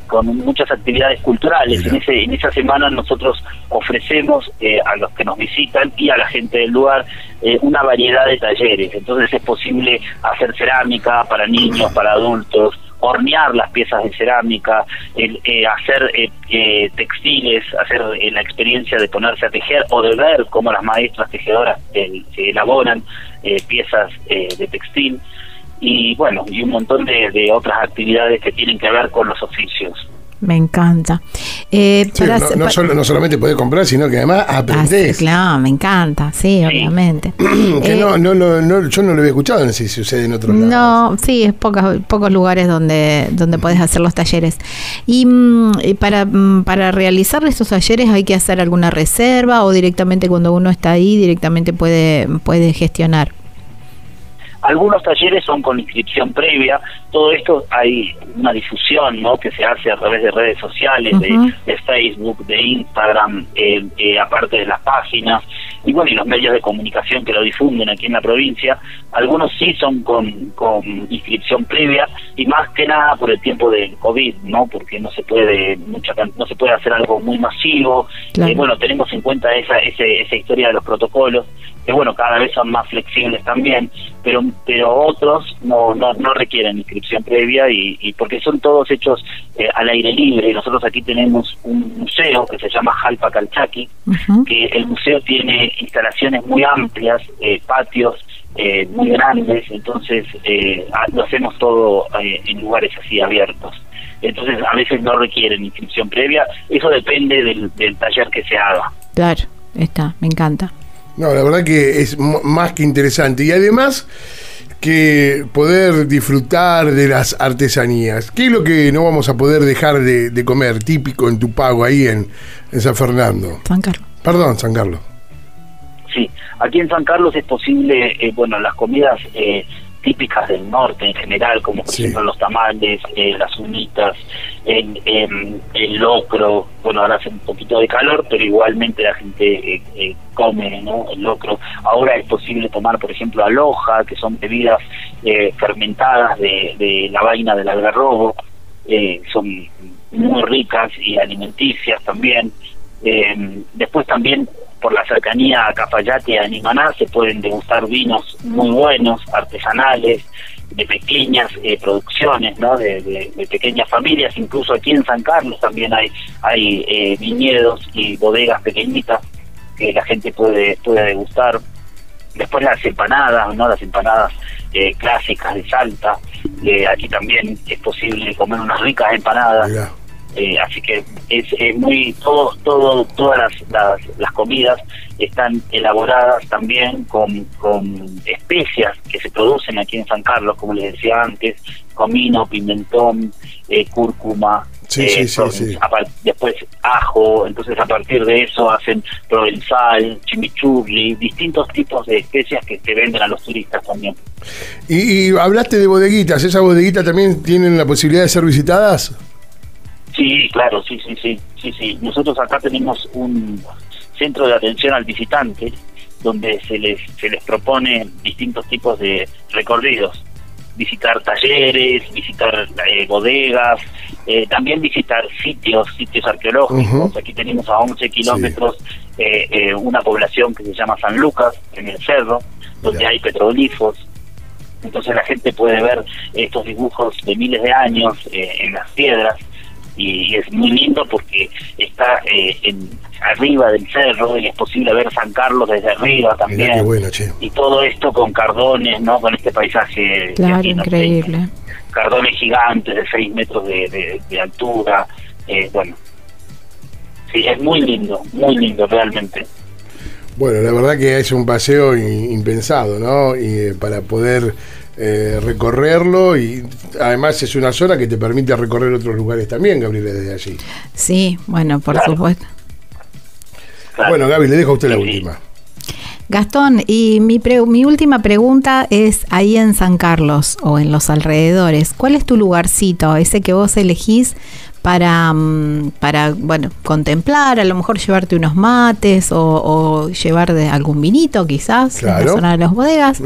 [SPEAKER 9] con muchas actividades culturales. En, ese, en esa semana nosotros ofrecemos eh, a los que nos visitan y a la gente del lugar eh, una variedad de talleres. Entonces es posible hacer cerámica para niños, para adultos, hornear las piezas de cerámica, el, eh, hacer eh, eh, textiles, hacer la experiencia de ponerse a tejer o de ver cómo las maestras tejedoras elaboran piezas de textil y bueno, y un montón de otras actividades que tienen que ver con los oficios.
[SPEAKER 3] Me encanta. Eh,
[SPEAKER 2] no, solamente puedes comprar, sino que además aprendes.
[SPEAKER 3] claro, me encanta, sí, obviamente. *clears throat*
[SPEAKER 2] que eh, no, no, no, yo no lo había escuchado, no sé si sucede en otros
[SPEAKER 3] lados. No, sí, es pocos, pocos lugares donde, donde puedes hacer los talleres. Y, mm, para, mm, para realizar estos talleres hay que hacer alguna reserva o directamente cuando uno está ahí, directamente puede, puede gestionar.
[SPEAKER 9] Algunos talleres son con inscripción previa, todo esto hay una difusión ¿no? que se hace a través de redes sociales, de, Facebook, de Instagram, eh, eh, aparte de las páginas, y bueno, y los medios de comunicación que lo difunden aquí en la provincia. Algunos sí son con, con inscripción previa y más que nada por el tiempo del COVID, ¿no? Porque no se puede mucha no se puede hacer algo muy masivo. Eh, bueno, tenemos en cuenta esa, esa historia de los protocolos que bueno, cada vez son más flexibles también, pero pero otros no no, no requieren inscripción previa y, y porque son todos hechos eh, al aire libre. Nosotros aquí tenemos un museo que se llama Jalpa Calchaqui, que el museo tiene instalaciones muy amplias, eh, patios eh, muy grandes, entonces lo hacemos todo en lugares así abiertos. Entonces a veces no requieren inscripción previa, eso depende del, del taller que se haga.
[SPEAKER 3] Claro, está, me encanta.
[SPEAKER 2] No, la verdad que es más que interesante. Y además que poder disfrutar de las artesanías. ¿Qué es lo que no vamos a poder dejar de, comer típico en tu pago ahí en, San Fernando?
[SPEAKER 3] San Carlos.
[SPEAKER 2] Perdón, San Carlos.
[SPEAKER 9] Sí, aquí en San Carlos es posible, eh, bueno, las comidas eh, típicas del norte en general, como por ejemplo los tamales, eh, las unitas, el, el, locro, bueno, ahora hace un poquito de calor, pero igualmente la gente eh, eh, come ¿no? el locro. Ahora es posible tomar, por ejemplo, aloja, que son bebidas fermentadas de, de la vaina del algarrobo, son muy ricas y alimenticias también. después también por la cercanía a Cafayate y a Nimaná se pueden degustar vinos muy buenos, artesanales, de pequeñas eh, producciones, ¿no? De, pequeñas familias, incluso aquí en San Carlos también hay, hay eh, viñedos y bodegas pequeñitas que la gente puede, puede degustar. Después las empanadas, ¿no? Las empanadas eh, clásicas de Salta, aquí también es posible comer unas ricas empanadas. Eh, así que es muy todo todo todas las, las, comidas están elaboradas también con, con especias que se producen aquí en San Carlos como les decía antes comino pimentón eh, cúrcuma eh, después ajo entonces a partir de eso hacen provenzal chimichurri distintos tipos de especias que se venden a los turistas también.
[SPEAKER 2] Y, y hablaste de bodeguitas esas bodeguitas también tienen la posibilidad de ser visitadas
[SPEAKER 9] Sí, claro, sí, sí, sí, sí, sí. Nosotros acá tenemos un centro de atención al visitante donde se les, se les propone distintos tipos de recorridos. Visitar talleres, visitar eh, bodegas, eh, también visitar sitios, sitios arqueológicos. Aquí tenemos a 11 kilómetros eh, una población que se llama San Lucas, en el cerro, donde hay petroglifos. Entonces la gente puede ver estos dibujos de miles de años en las piedras y, es muy lindo porque está eh, en, arriba del cerro y es posible ver San Carlos desde arriba también. Y todo esto con cardones, ¿no? Con este paisaje.
[SPEAKER 3] Claro, increíble.
[SPEAKER 9] cardones gigantes de 6 metros de, de, altura. Eh, bueno, sí, es muy lindo, muy lindo realmente.
[SPEAKER 2] Bueno, la verdad que es un paseo impensado, ¿no? Y eh, para poder eh, recorrerlo y además es una zona que te permite recorrer otros lugares también, Gabriel, desde allí.
[SPEAKER 3] Sí, bueno, por supuesto.
[SPEAKER 2] Bueno, Gaby, le dejo a usted la última.
[SPEAKER 3] Gastón, y mi, mi última pregunta es ahí en San Carlos o en los alrededores, ¿cuál es tu lugarcito, ese que vos elegís para, mm, para, bueno, contemplar, a lo mejor llevarte unos mates o, o llevar de algún vinito quizás en la
[SPEAKER 2] Claro.
[SPEAKER 3] zona de las bodegas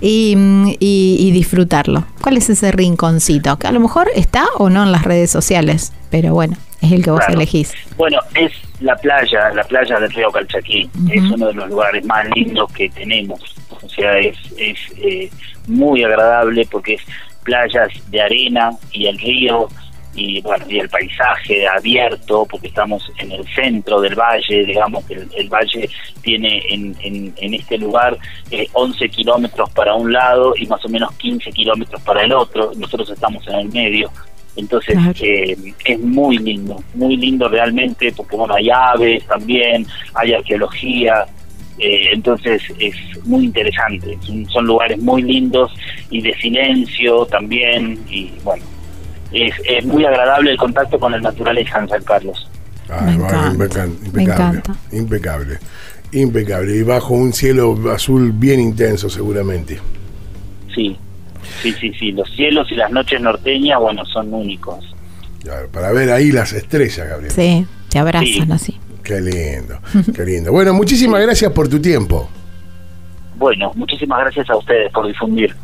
[SPEAKER 3] y, y- y disfrutarlo. ¿Cuál es ese rinconcito? Que a lo mejor está o no en las redes sociales, pero bueno, es el que vos
[SPEAKER 9] Claro.
[SPEAKER 3] elegís.
[SPEAKER 9] Bueno, es la playa, la playa del río Calchaquí. Es uno de los lugares más lindos que tenemos. O sea, es, es eh, muy agradable porque es playas de arena y el río y bueno y el paisaje abierto porque estamos en el centro del valle digamos que el, el valle tiene en, en, en este lugar eh, 11 kilómetros para un lado y más o menos 15 kilómetros para el otro. Nosotros estamos en el medio. Entonces eh, es muy lindo, muy lindo realmente, porque bueno, hay aves también, hay arqueología, eh, entonces es muy interesante. Son, son lugares muy lindos y de silencio también, y bueno, es, es muy agradable el contacto con la naturaleza en San Carlos.
[SPEAKER 2] Ay,
[SPEAKER 3] Me encanta,
[SPEAKER 2] impecable,
[SPEAKER 3] encanta.
[SPEAKER 2] impecable, impecable. Y bajo un cielo azul bien intenso seguramente.
[SPEAKER 9] Sí, sí, sí, sí, los cielos y las noches norteñas, bueno, son únicos.
[SPEAKER 2] Claro, para ver ahí las estrellas, Gabriel.
[SPEAKER 3] Sí, te abrazan
[SPEAKER 9] Sí.
[SPEAKER 3] así.
[SPEAKER 2] Qué lindo, *laughs* qué lindo. Bueno, muchísimas gracias por tu tiempo.
[SPEAKER 9] Bueno, muchísimas gracias a ustedes por difundir.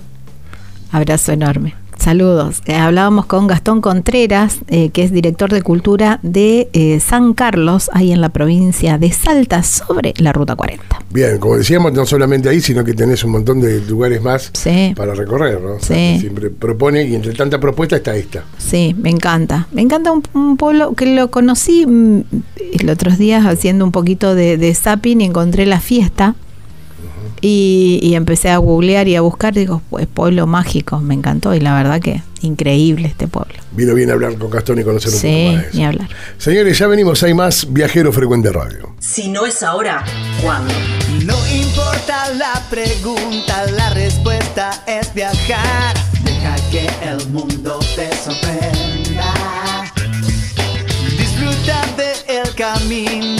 [SPEAKER 3] Abrazo enorme. Saludos. Eh, hablábamos con Gastón Contreras, eh, que es director de cultura de eh, San Carlos, ahí en la provincia de Salta, sobre la Ruta 40.
[SPEAKER 2] Bien, como decíamos, no solamente ahí, sino que tenés un montón de lugares más
[SPEAKER 3] Sí.
[SPEAKER 2] para recorrer, ¿no? O sea,
[SPEAKER 3] Sí.
[SPEAKER 2] que Siempre propone y entre tanta propuesta está esta.
[SPEAKER 3] Sí, me encanta. Me encanta un, un pueblo que lo conocí mm, el otros días haciendo un poquito de, de zapping y encontré la fiesta. Y, y empecé a googlear y a buscar, digo, pues pueblo mágico, me encantó y la verdad que increíble este pueblo.
[SPEAKER 2] Vino bien hablar con Gastón y conocer un
[SPEAKER 3] Sí,
[SPEAKER 2] poco más de eso.
[SPEAKER 3] ni hablar.
[SPEAKER 2] Señores, ya venimos, hay más Viajero Frecuente Radio.
[SPEAKER 4] Si no es ahora, ¿cuándo?
[SPEAKER 10] No importa la pregunta, la respuesta es viajar. Deja que el mundo te sorprenda. Disfruta del camino,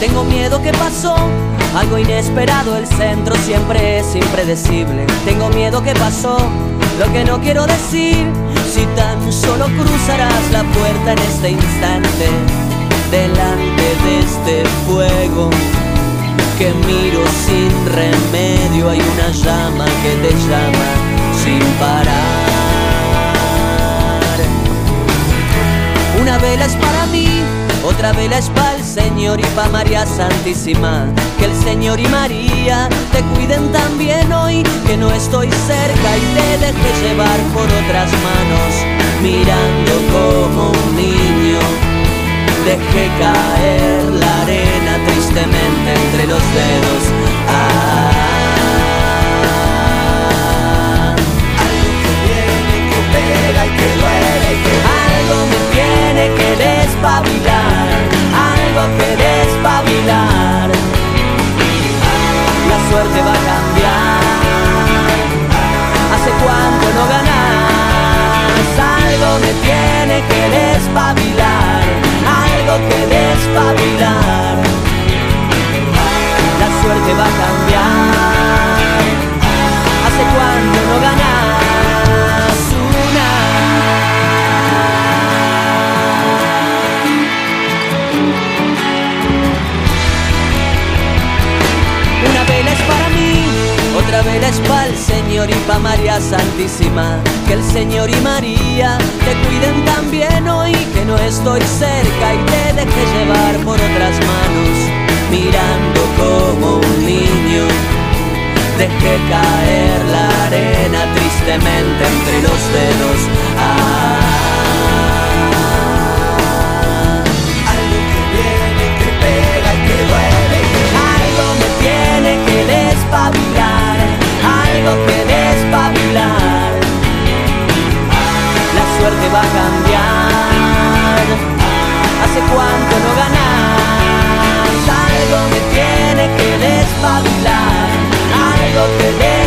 [SPEAKER 11] tengo miedo que pasó. Algo inesperado, el centro siempre es impredecible. Tengo miedo que pasó, lo que no quiero decir. Si tan solo cruzarás la puerta en este instante, delante de este fuego que miro sin remedio, hay una llama que te llama sin parar. Una vela es para mí, otra vela es para Señor y para María Santísima. Que el Señor y María te cuiden también hoy, que no estoy cerca y te deje llevar por otras manos, mirando como un niño. Dejé caer la arena tristemente entre los dedos. Ah. Algo que viene, que pega y que duele, algo me tiene que despabilar, algo que despabilar. La suerte va a cambiar. ¿Hace cuánto no ganas? Algo me tiene que despabilar, algo que despabilar. La suerte va a cambiar. ¿Hace cuánto no ganas es pa'l Señor y pa' María Santísima. Que el Señor y María te cuiden también hoy, que no estoy cerca y te deje llevar por otras manos. Mirando como un niño, dejé caer la arena tristemente entre los dedos. Ah, algo que viene, que pega y que duele, algo
[SPEAKER 3] me
[SPEAKER 11] tiene que algo que despabilar. La suerte va a cambiar. Hace cuánto no ganas. Algo me tiene que despabilar. Algo que despabilar.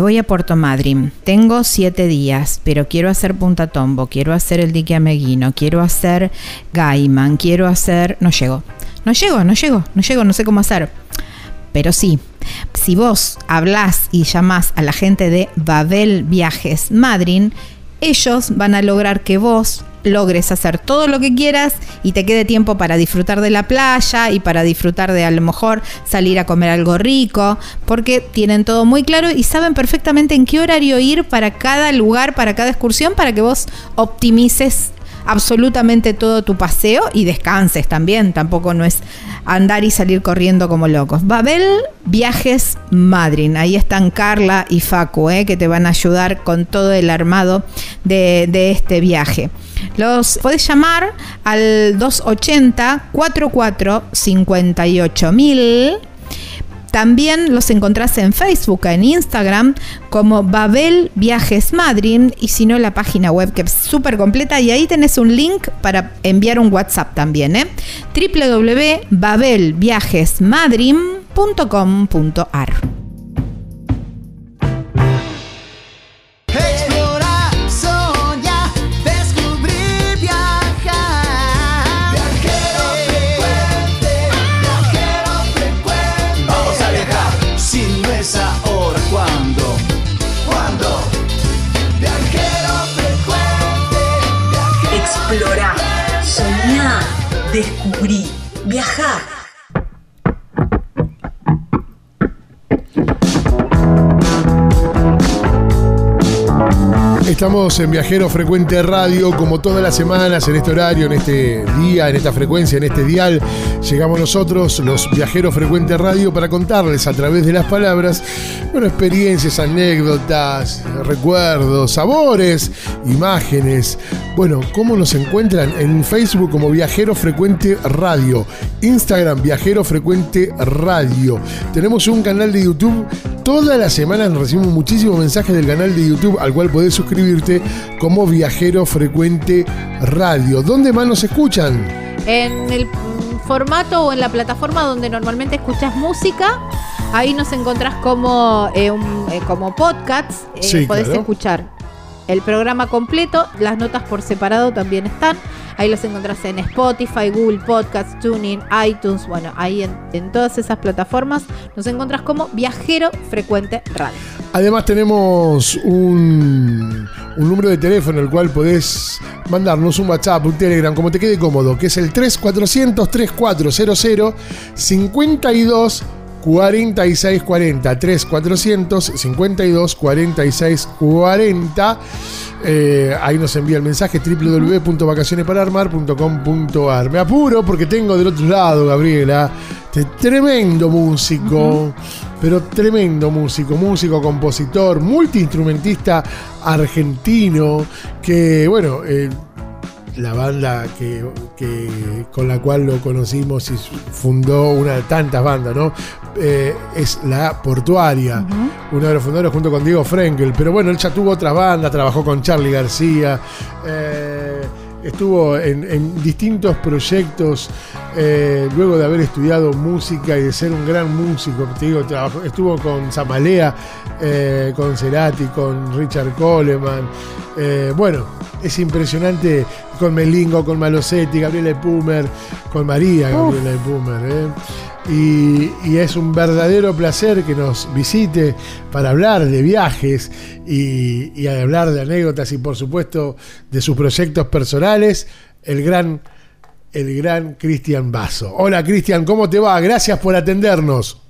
[SPEAKER 3] Voy a Puerto Madryn, tengo siete días, pero quiero hacer Punta Tombo, quiero hacer el dique Ameguino, quiero hacer Gaiman, quiero hacer... No llego, no llego, no llego, no llego, no sé cómo hacer. Pero sí, si vos hablás y llamás a la gente de Babel Viajes Madryn, ellos van a lograr que vos logres hacer todo lo que quieras y te quede tiempo para disfrutar de la playa y para disfrutar de a lo mejor salir a comer algo rico, porque tienen todo muy claro y saben perfectamente en qué horario ir para cada lugar, para cada excursión, para que vos optimices absolutamente todo tu paseo y descanses también. Tampoco no es andar y salir corriendo como locos. Babel Viajes Madryn. Ahí están Carla y Facu, eh, que te van a ayudar con todo el armado de, de este viaje. Los podés llamar al 280 44 58 mil. También los encontrás en Facebook, en Instagram, como Babel Viajes Madrid, y si no, la página web que es súper completa, y ahí tenés un link para enviar un WhatsApp también, ¿eh? www.babelviajesmadrid.com.ar
[SPEAKER 4] descubrí, viajá.
[SPEAKER 2] Estamos en Viajero Frecuente Radio, como todas las semanas, en este horario, en este día, en esta frecuencia, en este dial. Llegamos nosotros, los Viajeros Frecuente Radio, para contarles a través de las palabras, bueno, experiencias, anécdotas, recuerdos, sabores, imágenes. Bueno, ¿cómo nos encuentran? En Facebook como Viajero Frecuente Radio, Instagram Viajero Frecuente Radio. Tenemos un canal de YouTube. Todas las semanas recibimos muchísimos mensajes del canal de YouTube al cual podés suscribirte como Viajero Frecuente Radio. ¿Dónde más nos escuchan?
[SPEAKER 12] En el formato o en la plataforma donde normalmente escuchas música, ahí nos encontrás como, eh, un- eh, como podcasts. eh,
[SPEAKER 2] Sí,
[SPEAKER 12] podés
[SPEAKER 2] claro.
[SPEAKER 12] escuchar el programa completo, las notas por separado también están. Ahí los encontrás en Spotify, Google Podcasts, Tuning, iTunes. Bueno, ahí en, en todas esas plataformas nos encontrás como Viajero Frecuente Radio.
[SPEAKER 2] Además tenemos un, número de teléfono al cual podés mandarnos un WhatsApp, un Telegram, como te quede cómodo, que es el 3400 3400 52 46 40 3400 52 46 40 Eh, ahí nos envía el mensaje www.vacacionespararmar.com.ar Me apuro porque tengo del otro lado, Gabriela, este tremendo músico, pero tremendo músico, músico, compositor, multiinstrumentista argentino, que bueno, eh, la banda que, que- con la cual lo conocimos y fundó una de tantas bandas, ¿no? Eh, es la Portuaria, uno de los fundadores junto con Diego Frenkel. Pero bueno, él ya tuvo otras bandas, trabajó con Charlie García, eh, estuvo en, en distintos proyectos, eh, luego de haber estudiado música y de ser un gran músico. Te digo, trabajó- estuvo con Zamalea, con Cerati, con Richard Coleman. Bueno, es impresionante con Melingo, con Malosetti, Gabriela Pumer, con María Gabriela Pumer. ¿eh? Y, y es un verdadero placer que nos visite para hablar de viajes y, y hablar de anécdotas y por supuesto de sus proyectos personales, el gran, el gran Cristian Basso. Hola Cristian, ¿cómo te va? Gracias por atendernos.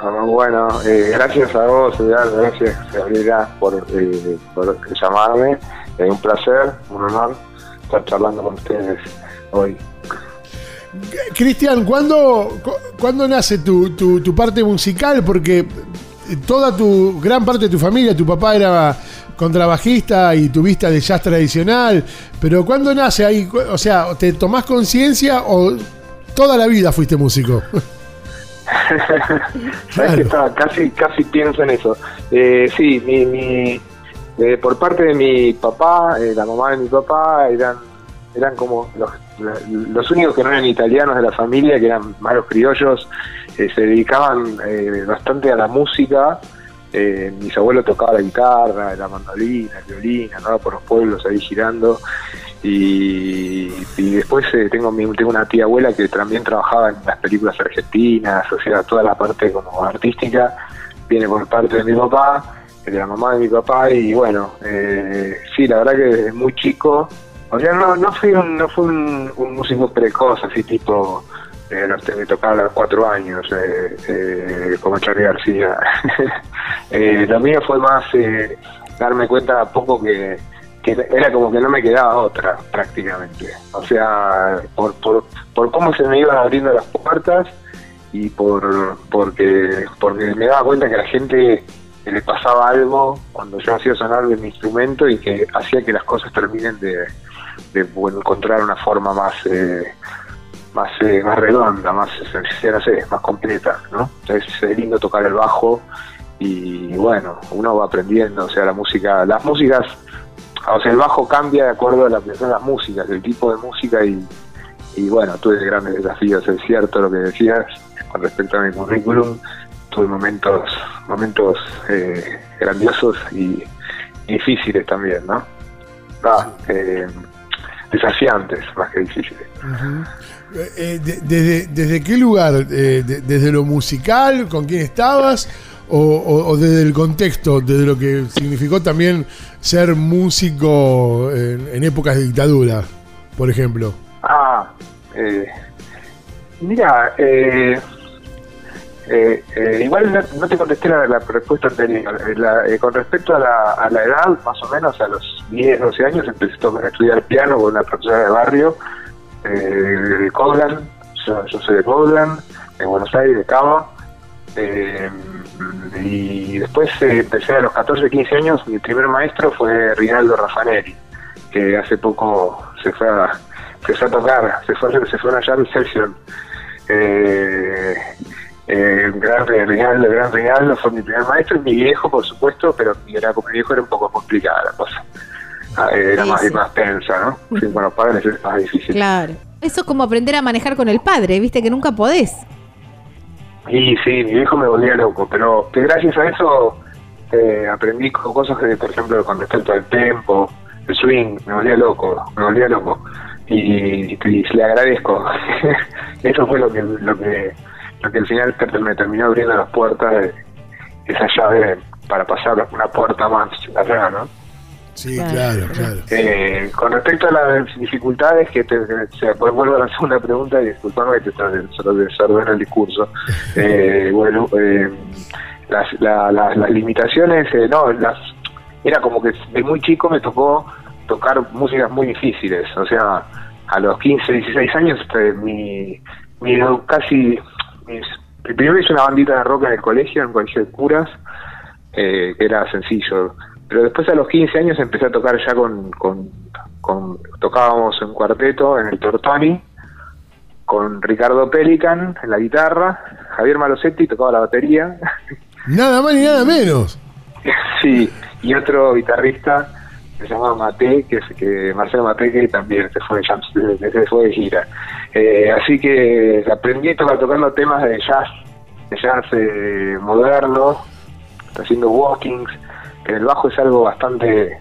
[SPEAKER 13] Ah, Bueno, eh, gracias a vos, gracias Gabriela por, eh, por llamarme. Es un placer, un honor estar charlando con ustedes hoy.
[SPEAKER 2] Cristian, ¿cuándo, cu- ¿cuándo nace tu, tu- tu parte musical? Porque toda tu, gran parte de tu familia, tu papá era contrabajista y tuviste de jazz tradicional, pero ¿cuándo nace ahí? O sea, ¿te tomás conciencia o toda la vida fuiste músico? *laughs* *laughs*
[SPEAKER 13] Sabes que estaba, casi, casi pienso en eso. Eh, sí, mi, mi- eh, por parte de mi papá, eh, la mamá de mi papá, eran, eran como los, los únicos que no eran italianos de la familia, que eran malos criollos, eh, se dedicaban bastante a la música mis abuelos tocaban la guitarra, la mandolina, el violín, andaba por los pueblos ahí girando. Y, y después tengo, tengo una tía abuela que también trabajaba en las películas argentinas, o sea, toda la parte como artística viene por parte de mi papá, de la mamá de mi papá, y bueno, eh, sí, la verdad que desde muy chico, o sea, no, no fui un, no fui un, músico precoz, así tipo, eh, no sé, me tocaba a los cuatro años, eh, eh, como Charlie García. *laughs* Eh, lo mío fue más eh, darme cuenta a poco que, que era como que no me quedaba otra prácticamente. O sea, por, por, por cómo se me iban abriendo las puertas y por porque porque me daba cuenta que la gente le pasaba algo cuando yo hacía sonar de mi instrumento y que hacía que las cosas terminen de, encontrar una forma más eh, más eh, más redonda, más no más completa, ¿no? Entonces es lindo tocar el bajo y bueno, uno va aprendiendo, o sea, la música, las músicas, o sea, el bajo cambia de acuerdo a la de las músicas, el tipo de música y, y bueno, tuve grandes desafíos, es cierto lo que decías con respecto a mi currículum, tuve momentos, momentos eh, grandiosos y difíciles también, ¿no? Ah, eh, desafiantes más que difíciles.
[SPEAKER 2] Eh, eh, de- desde, ¿Desde qué lugar? De- ¿Desde lo musical? ¿Con quién estabas? O, o- o desde el contexto? ¿Desde lo que significó también ser músico en, en épocas de dictadura, por ejemplo?
[SPEAKER 13] Ah, eh, mira, eh, eh, eh, igual no, te contesté la, la respuesta anterior. Eh, eh, con respecto a la, edad, más o menos a los 10, 12 años, empecé a estudiar piano con una profesora de barrio de Coblan. Yo, soy de Coblan, de Buenos Aires, de Cava. Y después empecé a los 14, 15 años. Mi primer maestro fue Rinaldo Raffanelli, que hace poco se fue a, se fue a tocar, se fue, se fue a una jam session. Eh, el gran el gran Rinaldo fue mi primer maestro y mi viejo, por supuesto, pero mi, era, mi viejo era un poco complicada la cosa. Ah, eh, Era
[SPEAKER 12] Sí,
[SPEAKER 13] más,
[SPEAKER 12] sí.
[SPEAKER 13] más tensa, ¿no? Sí, *laughs* bueno, padres es más difícil.
[SPEAKER 12] Claro. Eso es como aprender a manejar con el padre, viste que nunca podés.
[SPEAKER 13] Y sí, mi viejo me volvía loco, pero que gracias a eso eh, aprendí co- cosas que, por ejemplo, con respecto al tempo, el swing, me volvía loco, me volvía loco. Y, y le agradezco. *laughs* eso fue lo que, lo que lo que al final me terminó abriendo las puertas de esa llave para pasar una puerta más allá, ¿no?
[SPEAKER 2] Sí, claro, claro.
[SPEAKER 13] Eh, con respecto a las dificultades, que te, que- o sea, pues vuelvo a la *laughs* segunda pregunta y disculpame que te desordeno el discurso. *laughs* Eh, bueno, eh, las, la- la- las limitaciones, eh, no, las era como que de muy chico me tocó tocar músicas muy difíciles. O sea, a los 15, 16 años, este, mi, mi casi. Mis, primero hice una bandita de rock en el colegio, en el colegio de curas, eh, que era sencillo. Pero después a los 15 años empecé a tocar ya con, con, con- tocábamos en cuarteto en el Tortoni, con Ricardo Pelican en la guitarra, Javier Malosetti tocaba la batería, *laughs*
[SPEAKER 2] Nada más ni nada menos. *laughs*
[SPEAKER 13] sí, y otro guitarrista que se llama Mate, que es que Marcelo Mate, que también se fue se fue de gira. Eh, así que aprendí a tocar tocando temas de jazz, de jazz eh, moderno, haciendo walkings, que el bajo es algo bastante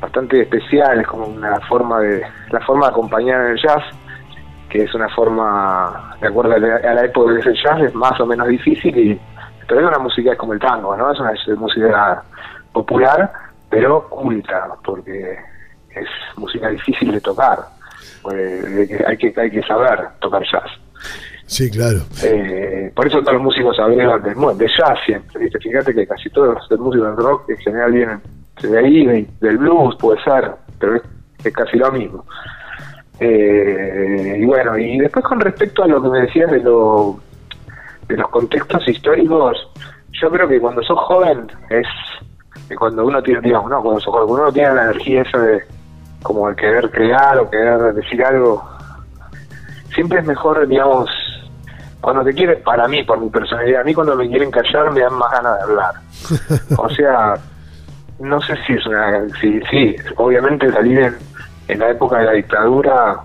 [SPEAKER 13] bastante especial, es como una forma de la forma de acompañar el jazz, que es una forma, de acuerdo a la, época que es el jazz, es más o menos difícil, y, pero es una música es como el tango, ¿no? Es una música popular, pero culta, porque es música difícil de tocar, pues, hay que hay que saber tocar jazz.
[SPEAKER 2] Sí, claro.
[SPEAKER 13] Eh, por eso todos los músicos hablan de, jazz siempre, ¿viste? Fíjate que casi todos los músicos de rock en general vienen de ahí, de- del blues, puede ser, pero es, es casi lo mismo. Eh, y bueno, y después con respecto a lo que me decías de, lo, de los contextos históricos, yo creo que cuando sos joven es que cuando uno tiene, digamos, no, cuando sos joven, cuando uno tiene la energía esa de como de querer crear o querer decir algo, siempre es mejor, digamos, cuando te quieren, para mí, por mi personalidad, a mí cuando me quieren callar me dan más ganas de hablar. *laughs* O sea, no sé si es una... Sí, sí obviamente salir en, en la época de la dictadura,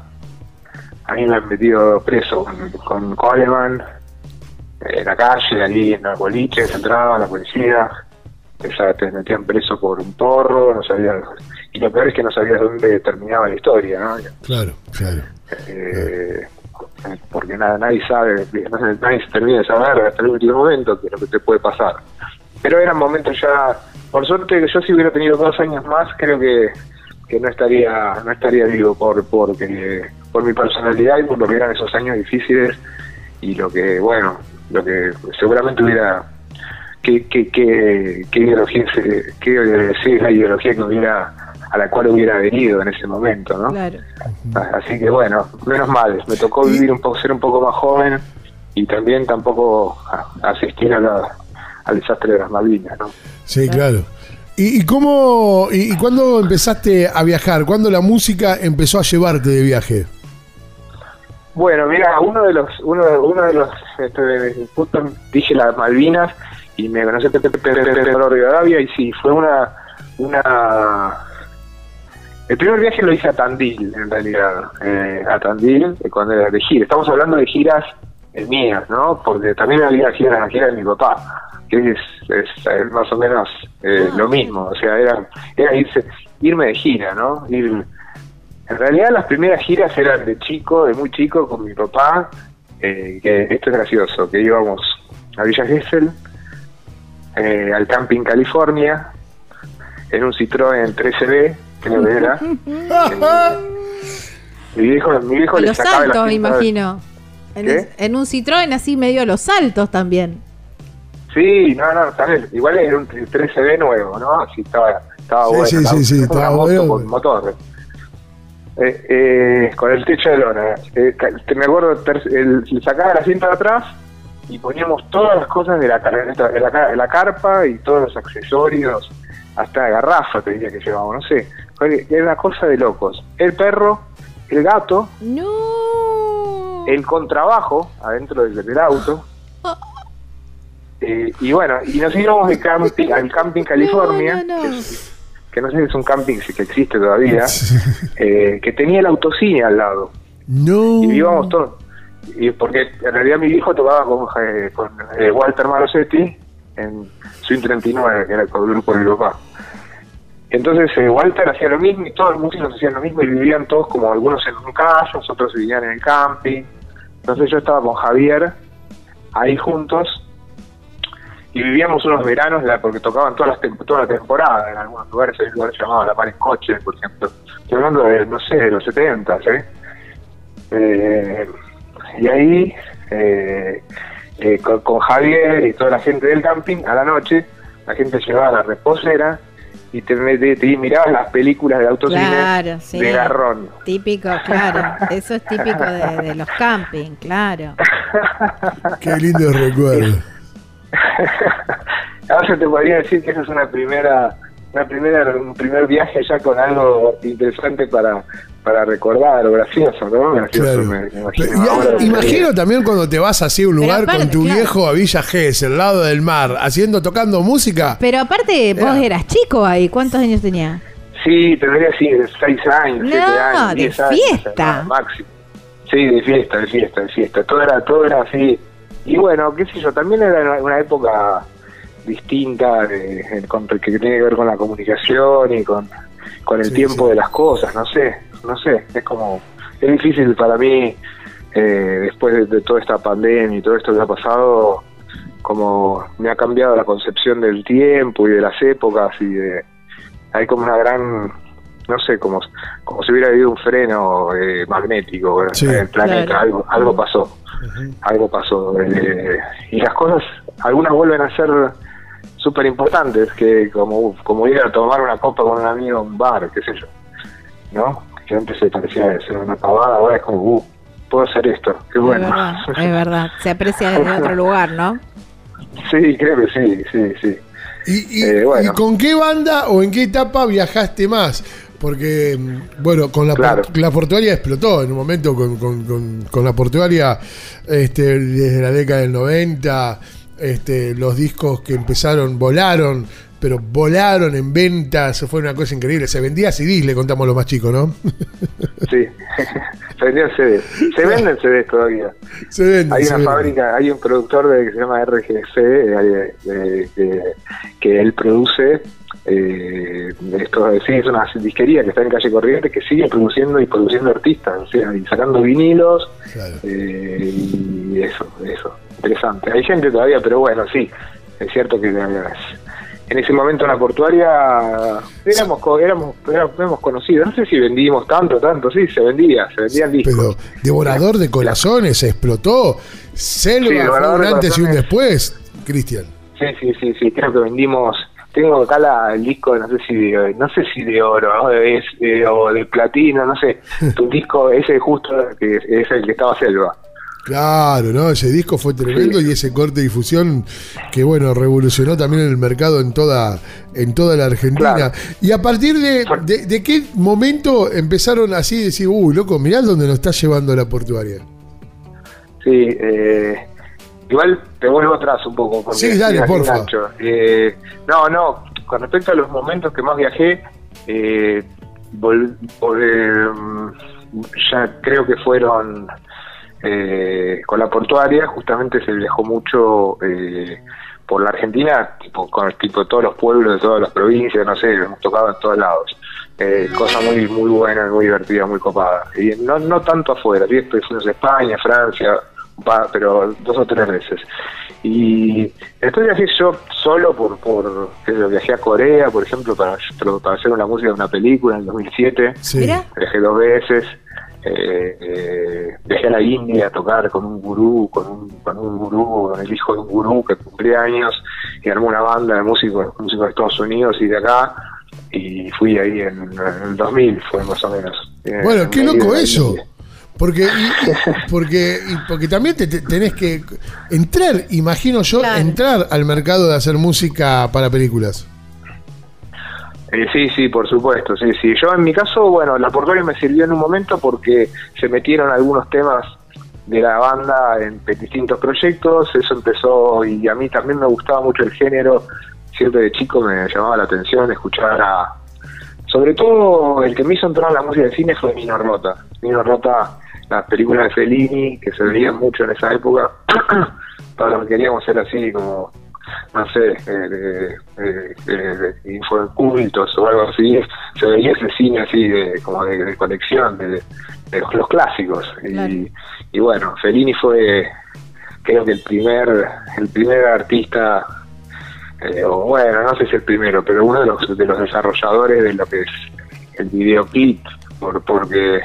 [SPEAKER 13] a mí me han metido preso con, con Coleman, en la calle, allí en los boliches, entraba la policía, sa- te metían preso por un porro, no sabías, y lo peor es que no sabías dónde terminaba la historia, ¿no?
[SPEAKER 2] Claro, claro.
[SPEAKER 13] Eh, porque nada, nadie sabe, nadie se termina de saber hasta el último momento que es lo que te puede pasar. Pero eran momentos ya, por suerte, yo si hubiera tenido dos años más, creo que, que no estaría no estaría vivo por porque por mi personalidad y por lo que eran esos años difíciles y lo que, bueno, lo que seguramente hubiera qué, qué, qué, qué ideología se- qué, la ideología que hubiera a la cual hubiera venido en ese momento, ¿no?
[SPEAKER 12] Claro.
[SPEAKER 13] Ah, Así que bueno, menos mal, me tocó vivir un poco, ser un poco más joven y también tampoco asistir a la- al desastre de las Malvinas, ¿no?
[SPEAKER 2] Sí, claro. ¿Y, y cómo, y, y cuándo empezaste a viajar? ¿Cuándo la música empezó a llevarte de viaje?
[SPEAKER 13] Bueno, mira, uno de los, uno, de- uno de los, este, justo dije las Malvinas y me conocí Pepe Rivadavia y sí, fue una, una, el primer viaje lo hice a Tandil, en realidad, eh, a Tandil, eh, cuando era de gira. Estamos hablando de giras eh, mías, ¿no? Porque también había giras, gira de mi papá, que es, es, más o menos lo mismo, o sea, era, era irse, irme de gira, ¿no? Ir, en realidad las primeras giras eran de chico, de muy chico, con mi papá, que esto es gracioso, que íbamos a Villa Gesell, al Camping California, en un Citroën 13B, creo que era. Mi viejo, mi viejo
[SPEAKER 12] los saltos, me imagino. En, en un Citroën así medio los saltos también.
[SPEAKER 13] Sí, no, no, también, igual era un 13B nuevo, ¿no? Así estaba, estaba
[SPEAKER 2] Sí,
[SPEAKER 13] bueno.
[SPEAKER 2] sí,
[SPEAKER 13] estaba-
[SPEAKER 2] sí, sí, estaba bueno.
[SPEAKER 13] con motor. Eh, eh, con el techo de lona. Eh, me acuerdo, ter- el- le sacaba la cinta de atrás y poníamos todas las cosas de la, de la, de la carpa y todos los accesorios, hasta la garrafa te diría que llevábamos, no sé. Era una cosa de locos. El perro, el gato, el contrabajo adentro del, del auto. *laughs* Eh, y bueno, y nos íbamos de camping, al Camping California, Que, que no sé si es un camping si que existe todavía, *laughs* eh, que tenía el autocine al lado.
[SPEAKER 2] No.
[SPEAKER 13] Y íbamos todos. Y porque en realidad mi hijo tocaba con, eh, con eh, Walter Marosetti en Swing 39, que era el grupo de mi papá. Entonces eh, Walter hacía lo mismo y todos los músicos hacían lo mismo y vivían todos como algunos en un caso, otros vivían en el camping. Entonces yo estaba con Javier ahí juntos y vivíamos unos veranos porque tocaban todas las toda la temporada en algunos lugares, hay un lugar llamado La Par en Coche, por ejemplo. Estoy hablando de, no sé, de los 70, ¿eh? Eh, y ahí, eh, eh, con, con Javier y toda la gente del camping, a la noche, la gente llevaba la reposera y te, te, te mirabas las películas de autocine
[SPEAKER 12] Claro, sí.
[SPEAKER 13] de garrón.
[SPEAKER 12] Típico, claro. Eso es típico de, de los camping, claro. *laughs*
[SPEAKER 2] Qué lindo recuerdo. *laughs*
[SPEAKER 13] Ahora te podría decir que esa es una primera, una primera, un primer viaje ya con algo interesante para, para recordar o gracioso, ¿no? Gracioso,
[SPEAKER 2] Claro.
[SPEAKER 13] me, me
[SPEAKER 2] Pero,
[SPEAKER 13] imagino.
[SPEAKER 2] y-
[SPEAKER 13] Ahora,
[SPEAKER 2] imagino también cuando te vas así a un lugar
[SPEAKER 12] aparte,
[SPEAKER 2] con tu
[SPEAKER 12] claro.
[SPEAKER 2] viejo a Villa Gesell, al lado del mar, haciendo, tocando música.
[SPEAKER 12] Pero aparte, vos
[SPEAKER 2] Era.
[SPEAKER 12] eras chico ahí. ¿Cuántos años tenías?
[SPEAKER 13] Sí, tendría así, de 6 años,
[SPEAKER 12] No,
[SPEAKER 13] 7 años,
[SPEAKER 12] de
[SPEAKER 13] 10 años.
[SPEAKER 12] fiesta.
[SPEAKER 13] no, máximo. Sí, de fiesta, de fiesta, de fiesta. Todo era, todo era así. Y bueno, qué sé yo, también era una, época distinta de, en- con- que tiene que ver con la comunicación y con, con el
[SPEAKER 2] Sí,
[SPEAKER 13] tiempo
[SPEAKER 2] sí.
[SPEAKER 13] de las cosas, no sé, no sé, es como, es difícil para mí, eh, después de, de toda esta pandemia y todo esto que ha pasado, como me ha cambiado la concepción del tiempo y de las épocas y de, hay como una gran, no sé, como, como si hubiera habido un freno eh, magnético
[SPEAKER 2] Sí.
[SPEAKER 13] en el planeta,
[SPEAKER 12] Claro.
[SPEAKER 13] algo, algo pasó, algo pasó. eh, y las cosas, algunas vuelven a ser súper importantes, que como, como ir a tomar una copa con un amigo en un bar, qué sé yo, ¿no? Que antes se parecía ser una pavada, ahora es como, uh, puedo hacer esto, qué bueno.
[SPEAKER 12] Es verdad, *laughs* es verdad. Se aprecia desde otro lugar, ¿no?
[SPEAKER 13] sí, creo que sí, sí, sí.
[SPEAKER 2] ¿Y, y-
[SPEAKER 13] Eh, bueno.
[SPEAKER 2] y con qué banda o en qué etapa viajaste más? Porque, mm, bueno, con la,
[SPEAKER 13] Claro.
[SPEAKER 2] por- la portuaria explotó en un momento con, con- con- con la portuaria este, desde la década del 90. Este, los discos que empezaron volaron, pero volaron en ventas. Fue una cosa increíble. Se vendía CDs, le contamos a los más chicos, ¿no?
[SPEAKER 13] Sí, *laughs* se vendían CDs. Se venden CDs todavía.
[SPEAKER 2] Se venden,
[SPEAKER 13] Hay
[SPEAKER 2] se
[SPEAKER 13] una
[SPEAKER 2] venden.
[SPEAKER 13] fábrica, hay un productor de, que se llama RGC, eh, que, que él produce. Eh, esto, sí, es una disquería que está en calle Corrientes que sigue produciendo y produciendo artistas, o sea, y sacando vinilos eh, y eso, eso, interesante. Hay gente todavía, pero bueno, sí, es cierto que en ese momento en la portuaria éramos, éramos, éramos, conocidos, no sé si vendimos tanto, tanto, sí, se vendía, se vendían discos.
[SPEAKER 2] Pero Devorador de Corazones explotó. Selva
[SPEAKER 13] Sí,
[SPEAKER 2] fue un antes y un después, Cristian.
[SPEAKER 13] Sí, sí, sí, sí, creo que vendimos. Tengo acá la- el disco, no sé si de, no sé si de oro ¿no? es, eh, o de platino, no sé. *laughs* Tu disco, ese justo que es el que estaba Selva.
[SPEAKER 2] Claro, ¿no? Ese disco fue tremendo y ese corte de difusión que, bueno, revolucionó también el mercado en toda, en toda la Argentina. Y a partir de, de, de qué momento empezaron así a decir, uy, loco, mirá dónde nos está llevando la portuaria?
[SPEAKER 13] Sí, eh, igual te vuelvo atrás un poco.
[SPEAKER 2] Sí, dale, porfa.
[SPEAKER 13] engancho. Eh, no, no, con respecto a los momentos que más viajé, eh, vol- vol- eh, ya creo que fueron eh, con la portuaria, justamente se viajó mucho eh, por la Argentina, tipo con tipo todos los pueblos de todas las provincias, no sé, hemos tocado en todos lados. Eh, cosa muy muy buena, muy divertida, muy copada. Y no, no tanto afuera, sí, después fuimos a España, Francia, pero dos o tres veces. Y después viajé yo solo por, por viajé a Corea, por ejemplo, para, para hacer una música de una película en el 2007.
[SPEAKER 2] Sí.
[SPEAKER 13] Viajé dos veces. Eh, eh, viajé a la India a tocar con un gurú, con un, con un gurú, con el hijo de un gurú que cumplía años y armó una banda de músicos, músicos de Estados Unidos y de acá y fui ahí en, en el 2000 fue más o menos. Eh,
[SPEAKER 2] Bueno, qué loco eso. Porque, y- *laughs* porque, y porque también te, te- tenés que entrar, imagino yo,
[SPEAKER 12] Claro.
[SPEAKER 2] entrar al mercado de hacer música para películas.
[SPEAKER 13] Eh, sí, sí, por supuesto, sí, sí. Yo en mi caso, bueno, la portuaria me sirvió en un momento porque se metieron algunos temas de la banda en distintos proyectos, eso empezó y a mí también me gustaba mucho el género, siempre de chico me llamaba la atención escuchar a... Sobre todo el que me hizo entrar a la música de cine fue Nino Rota. Nino Rota, las películas de Fellini, que se veían mucho en esa época, *clears throat* todos los que queríamos ser así como no sé, eh, de- de infocultos o algo así, se veía ese cine así de, como de, de colección, de, de los, los clásicos. Y, y bueno, Fellini fue creo que el primer, el primer artista, eh, o bueno, no sé si el primero, pero uno de los, de los desarrolladores de lo que es el videoclip, por, porque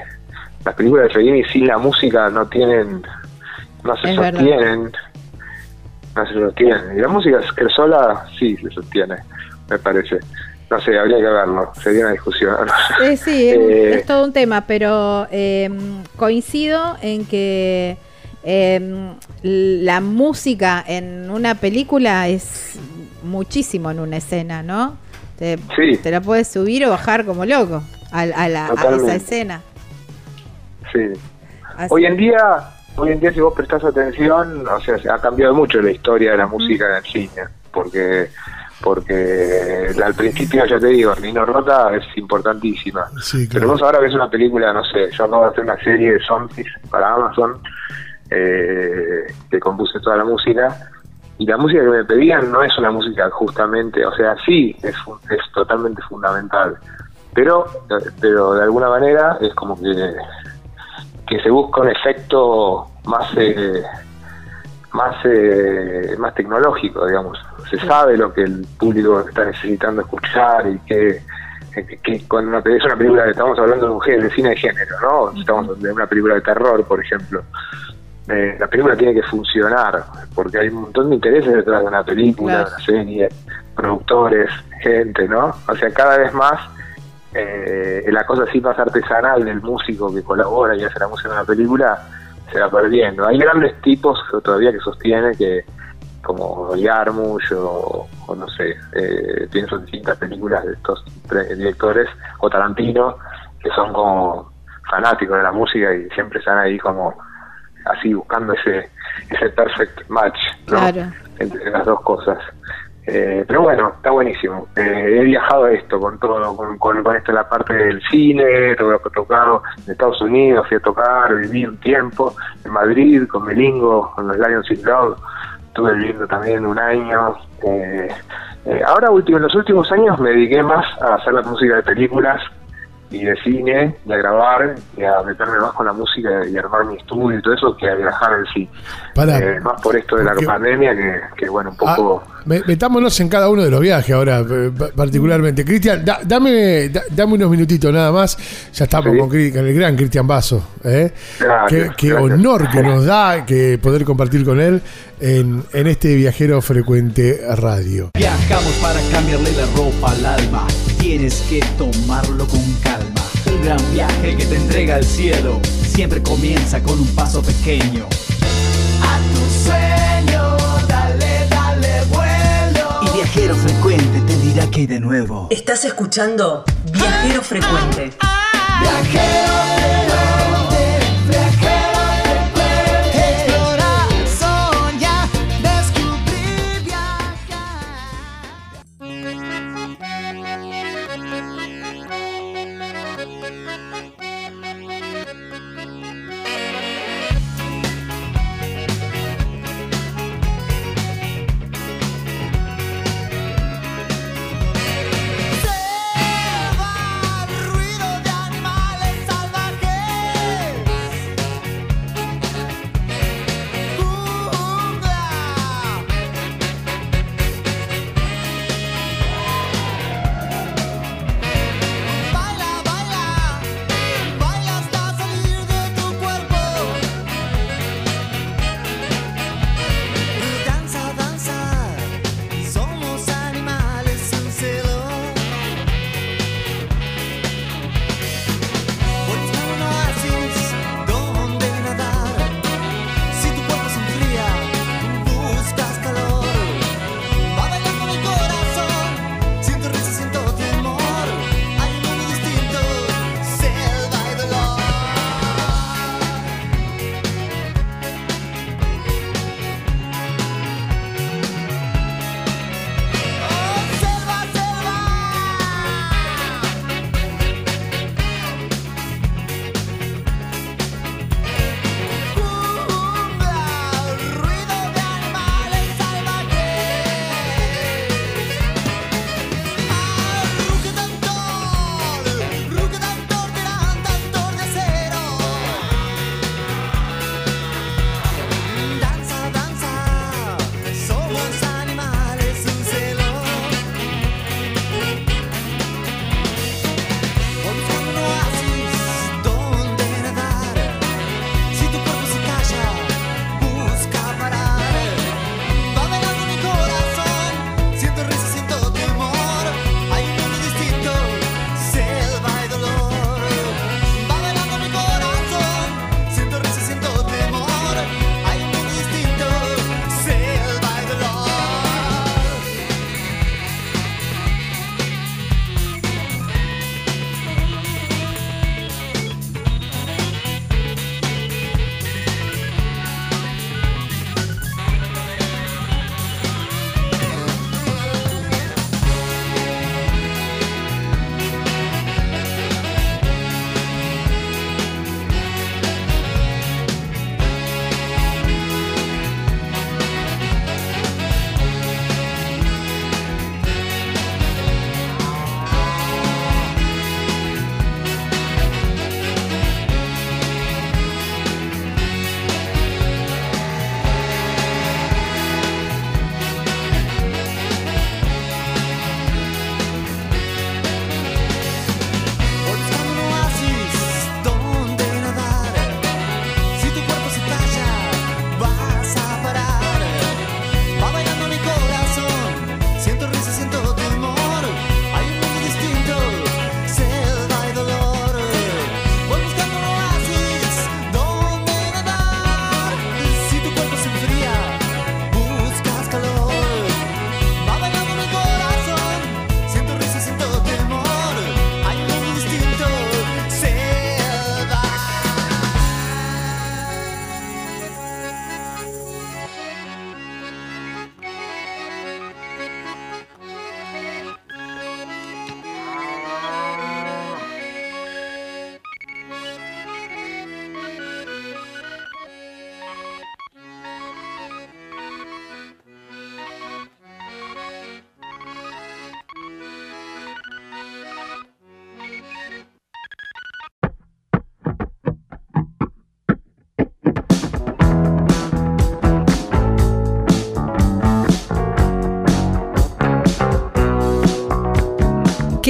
[SPEAKER 13] las películas de Fellini sin la música no tienen, no se
[SPEAKER 12] Es verdad.
[SPEAKER 13] No se sostiene. Y la música es que sola sí se sostiene, me parece. No sé, habría que verlo, sería una discusión. *laughs*
[SPEAKER 12] Eh, sí, es,
[SPEAKER 13] Eh,
[SPEAKER 12] es todo un tema, pero eh, coincido en que eh, la música en una película es muchísimo en una escena, ¿no? Te,
[SPEAKER 13] Sí.
[SPEAKER 12] te la puedes subir o bajar como loco a, a la- a esa escena.
[SPEAKER 13] Sí.
[SPEAKER 12] Así-
[SPEAKER 13] Hoy en día, hoy en día si vos prestás atención, o sea, se ha cambiado mucho la historia de la música en el cine, porque porque al principio ya te digo, Nino Rota es importantísima.
[SPEAKER 2] Sí,
[SPEAKER 13] Pero vos ahora ves una película, no sé, yo acabo de hacer una serie de zombies para Amazon, eh, que compuse toda la música, y la música que me pedían no es una música justamente, o sea, sí, es, es totalmente fundamental, pero, pero de alguna manera es como que, que se busca un efecto más... Eh, más eh, más tecnológico, digamos. Se sabe lo que el público está necesitando escuchar y que, que, que cuando una, es una película, estamos hablando de un género, de cine de género, ¿no? Estamos de una película de terror, por ejemplo. Eh, la película tiene que funcionar, porque hay un montón de intereses detrás de una película, de una serie, productores, gente, ¿no? O sea, cada vez más eh, la cosa así más artesanal del músico que colabora y hace la música de una película se va perdiendo. Hay grandes tipos que todavía que sostienen que, como Yarmush o, o no sé, eh, pienso en distintas películas de estos directores, o Tarantino, que son como fanáticos de la música y siempre están ahí como así buscando ese ese perfect match ¿no?
[SPEAKER 12] Claro.
[SPEAKER 13] entre las dos cosas. Eh, pero bueno, está buenísimo. Eh, he viajado esto, con todo, con, esto la parte del cine, he to- tocado en Estados Unidos, fui a tocar, viví un tiempo en Madrid con Melingo, con los Lions in Love, estuve viviendo también un año. Eh, eh, ahora, último, en los últimos años me dediqué más a hacer la música de películas y de cine, y a grabar, y a meterme más con la música y armar mi estudio y todo eso, que a viajar en sí. Eh, más por esto de la
[SPEAKER 2] Porque-
[SPEAKER 13] pandemia que, que, bueno, un poco...
[SPEAKER 2] Me- Metámonos en cada uno de los viajes ahora, eh, pa- particularmente. Cristian, da- dame, da- dame unos minutitos nada más. Ya estamos con, el gran Cristian Basso. ¿eh?
[SPEAKER 13] Gracias,
[SPEAKER 2] qué qué honor que nos da que poder compartir con él en, en este viajero frecuente radio.
[SPEAKER 10] Viajamos para cambiarle la ropa al alma. Tienes que tomarlo con calma. Un gran viaje que te entrega al cielo. Siempre comienza con un paso pequeño.
[SPEAKER 1] A tu sueño, dale, dale vuelo.
[SPEAKER 10] Y viajero frecuente te dirá que hay de nuevo.
[SPEAKER 4] Estás escuchando Viajero Frecuente.
[SPEAKER 1] Viajero frecuente,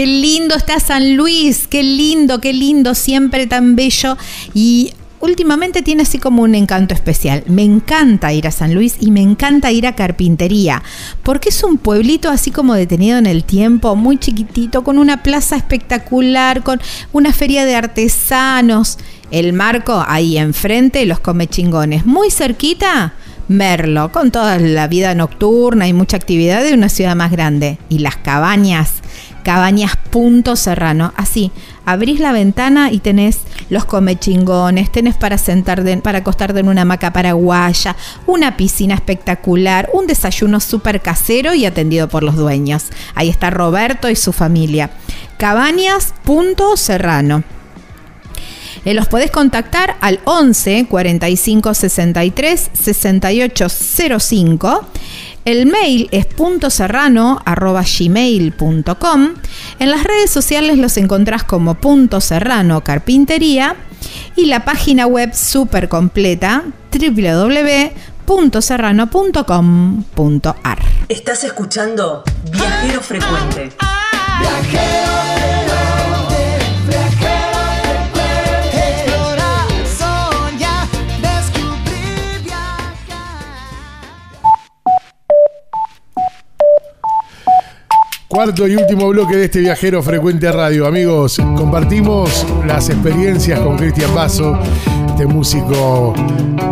[SPEAKER 3] Qué lindo está San Luis, qué lindo, qué lindo, siempre tan bello. Y últimamente tiene así como un encanto especial. Me encanta ir a San Luis y me encanta ir a Carpintería, porque es un pueblito así como detenido en el tiempo, muy chiquitito, con una plaza espectacular, con una feria de artesanos. El marco ahí enfrente, los comechingones. Muy cerquita, Merlo, con toda la vida nocturna y mucha actividad de una ciudad más grande. Y las cabañas, cabañas Punto Serrano. Así, abrís la ventana y tenés los comechingones, tenés para sentar, para acostarte en una hamaca paraguaya, una piscina espectacular, un desayuno súper casero y atendido por los dueños. Ahí está Roberto y su familia. Cabañas Punto Serrano. Eh, los podés contactar al 11 45 63 68 05. El mail es puntoserrano.gmail.com. En las redes sociales los encontrás como Punto Serrano Carpintería y la página web súper completa www.serrano.com.ar.
[SPEAKER 4] Estás escuchando Viajero Frecuente.
[SPEAKER 2] Cuarto y último bloque de este viajero frecuente radio. Amigos, compartimos las experiencias con Cristian Basso, este músico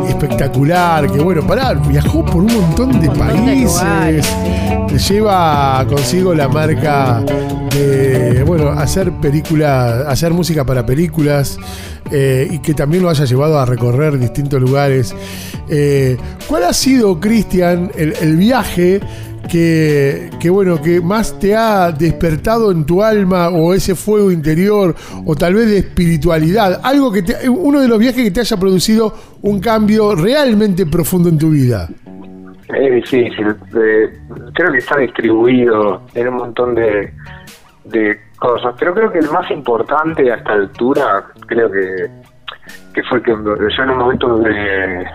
[SPEAKER 2] espectacular que, bueno, pará, viajó por un montón de países. Lleva consigo la marca de, bueno, hacer películas, hacer música para películas eh, y que también lo haya llevado a recorrer distintos lugares. Eh, ¿Cuál ha sido, Cristian, el, el viaje? Que, que, bueno, que más te ha despertado en tu alma o ese fuego interior o tal vez de espiritualidad, algo que te, uno de los viajes que te haya producido un cambio realmente profundo en tu vida.
[SPEAKER 13] Es difícil, creo que está distribuido en un montón de, de cosas, pero creo que el más importante a esta altura, creo que, que fue que yo en un momento donde